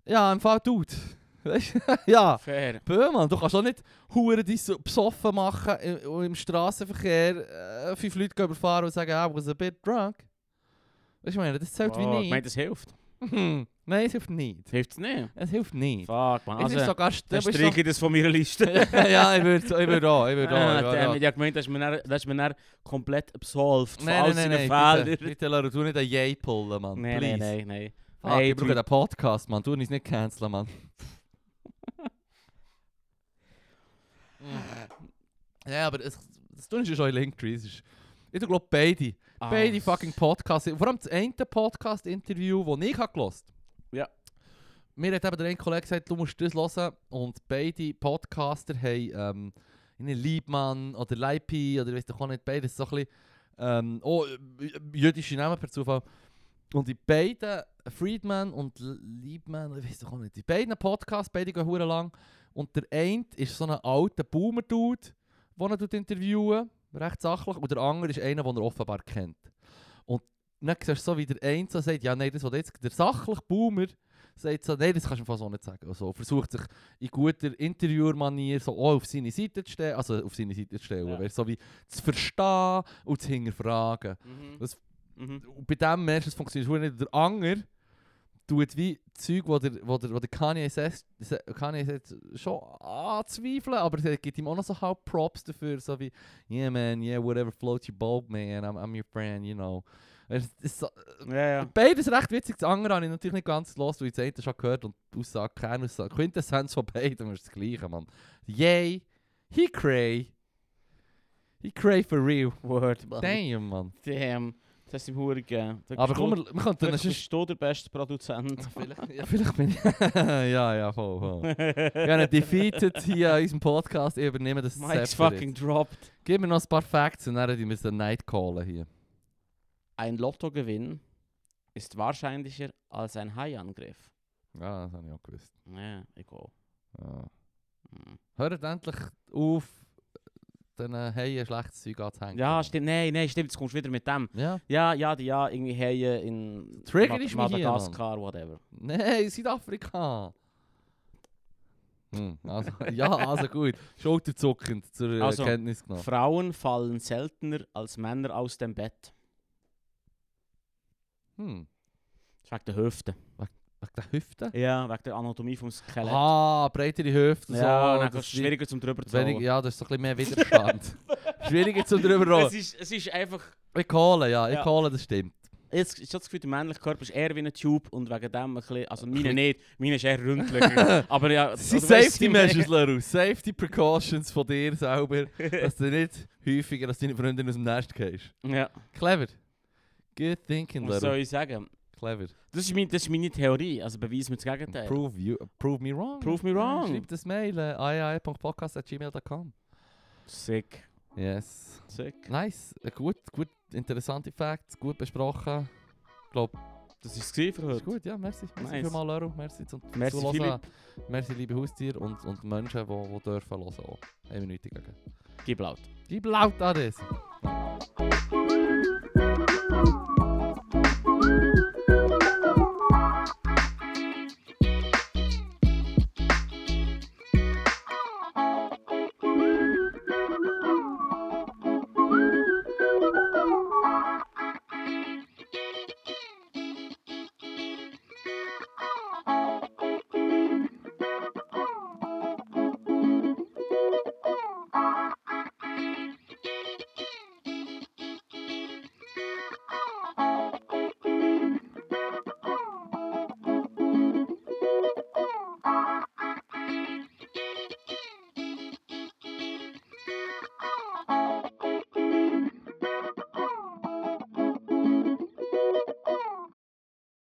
Ja, im Fall, Dude. Weißt ja.
Fair.
Bö, Mann, du kannst auch nicht hure dich so besoffen machen im, im Straßenverkehr, äh, fünf Leute überfahren und sagen, I was a bit drunk. Weißt du, ich meine, das zählt
Wow,
wie
ich
nicht.
meine, das hilft.
Nein, es hilft nicht.
Hilft es nicht?
Es hilft nicht.
Fuck, man.
es ist sogar
dann
du
streiche ich das von meiner Liste.
Ja, ich würde ich würd auch, ich würde auch. Ja,
it, Ich habe gemeint, das ist mir dann, das ist mir dann komplett absolved von all seinen Fehlern.
bitte, bitte Laura, tu nicht einen Yay pullen, Mann.
Nein,
Please.
nein, nein, nein.
Fuck,
Hey,
ich brauche
du-
den Podcast, Mann. Tu uns nicht canceln, Mann. ja, aber es, das tun ist ja schon in Linktree. Ich glaube beide. Beide fucking Podcasts. Vor allem das eine Podcast-Interview, das ich habe gehört
Ja.
Mir hat eben der eine Kollege gesagt, du musst das hören. Und beide Podcaster haben ähm, Liebmann oder Leipi oder ich weiß doch auch nicht, beides so ein bisschen ähm, oh, äh, jüdische Namen per Zufall. Und die beiden, Friedman und L- Liebman, ich weiß doch auch nicht, die beiden Podcasts, beide gehen hure lang. Und der eine ist so ein alter Boomer-Dude, den er interviewen recht sachlich. Und der andere ist einer, den er offenbar kennt. Dann siehst du so, wie der eine so sagt, ja nein, das jetzt, der sachliche Boomer sagt so, nein, das kannst du mir fast so nicht sagen. Also, versucht sich in guter Interviewer-Manier so auch auf seine Seite zu stellen, also auf seine Seite zu stellen,
Ja.
so wie zu verstehen und zu hinterfragen.
Mhm.
Das-
Mhm.
Und bei dem merkst du, es funktioniert nicht. Der Anger tut wie Zeug, wo der, wo der, wo der Kanye sagt schon anzweifeln, aber er gibt ihm auch noch so halb Props dafür, so wie, yeah man, yeah, whatever floats your boat, man, I'm, I'm your friend, you know. So,
Ja, ja.
Beides recht witzig. Das andere habe ich natürlich nicht ganz los, weil ich das eine schon gehört und die Aussage, keine Aussage. Quintessenz von beiden ist das gleiche, Mann. Yay, he cray. He cray for real.
Word, man.
Damn, Mann.
Damn. Das ist ihm Huren gegeben.
Aber komm, wir, wir könnten dann
bist du der beste Produzent.
Vielleicht, ja, vielleicht bin ich... ja, ja, voll, voll. Wir haben defeated hier an unserem Podcast. Ich übernehme das
Mike's
Zepter
fucking dropped.
Gib mir noch ein paar Facts und dann müssen wir Night callen hier.
Ein Lottogewinn ist wahrscheinlicher als ein Haiangriff.
Ja, das habe ich auch gewusst.
Ja, ich auch.
Ja.
Hm.
Hört endlich auf, den Haien schlechtes Zeug anzuhängen.
Ja, stimmt. Nein, nein, stimmt. Jetzt kommst du wieder mit dem.
Ja.
Ja, ja, die, ja, irgendwie Haie in
Trigger ist mich hier,
Madagaskar, whatever.
Nein, Südafrika. Hm, also, ja, also gut. Schulterzuckend zur äh,
Also,
Kenntnis genommen.
Frauen fallen seltener als Männer aus dem Bett.
Hm.
Das ist wegen der Hüfte.
Wegen der Hüfte?
Ja, wegen der Anatomie vom Skelett.
Ah, breitere Hüfte.
ja,
so,
dann ist schwieriger zum drüber zu
Wenig, ja, das ist ein bisschen mehr Widerstand. Schwieriger zum drüber rollen.
Es ist, es ist einfach...
Ich hole, ja, ich
Ja.
hole, das stimmt.
Jetzt ist das Gefühl, der männliche Körper ist eher wie ein Tube und wegen dem ein bisschen... Also meine nicht, meine ist eher ründlicher. aber ja...
Das sind Safety Measures, Leru. Safety Precautions von dir selber, dass du nicht häufiger als deine Freundin aus dem Nest gehst.
Ja,
Clever. Good thinking,
was soll
Leru.
ich sagen?
Clever.
Das ist, meine, das ist meine Theorie, also beweis mir das Gegenteil.
Prove, you, prove me wrong.
Prove me wrong.
Schreib das Mail äh, ai.podcast.gmail.com.
Sick.
Yes.
Sick.
Nice. Äh, gut, gut, interessante Facts, gut besprochen. Ich glaube,
Das war es gewesen für
das ist
heute.
gut. Ja, merci. Merci
Nice.
vielmals, Leru. Merci zum
Merci,
Zuhören. Merci, liebe Haustiere und, und Menschen, die, die dürfen hören. Auch. Eine Minute gegen.
Gib laut.
Gib laut an das. Thank you.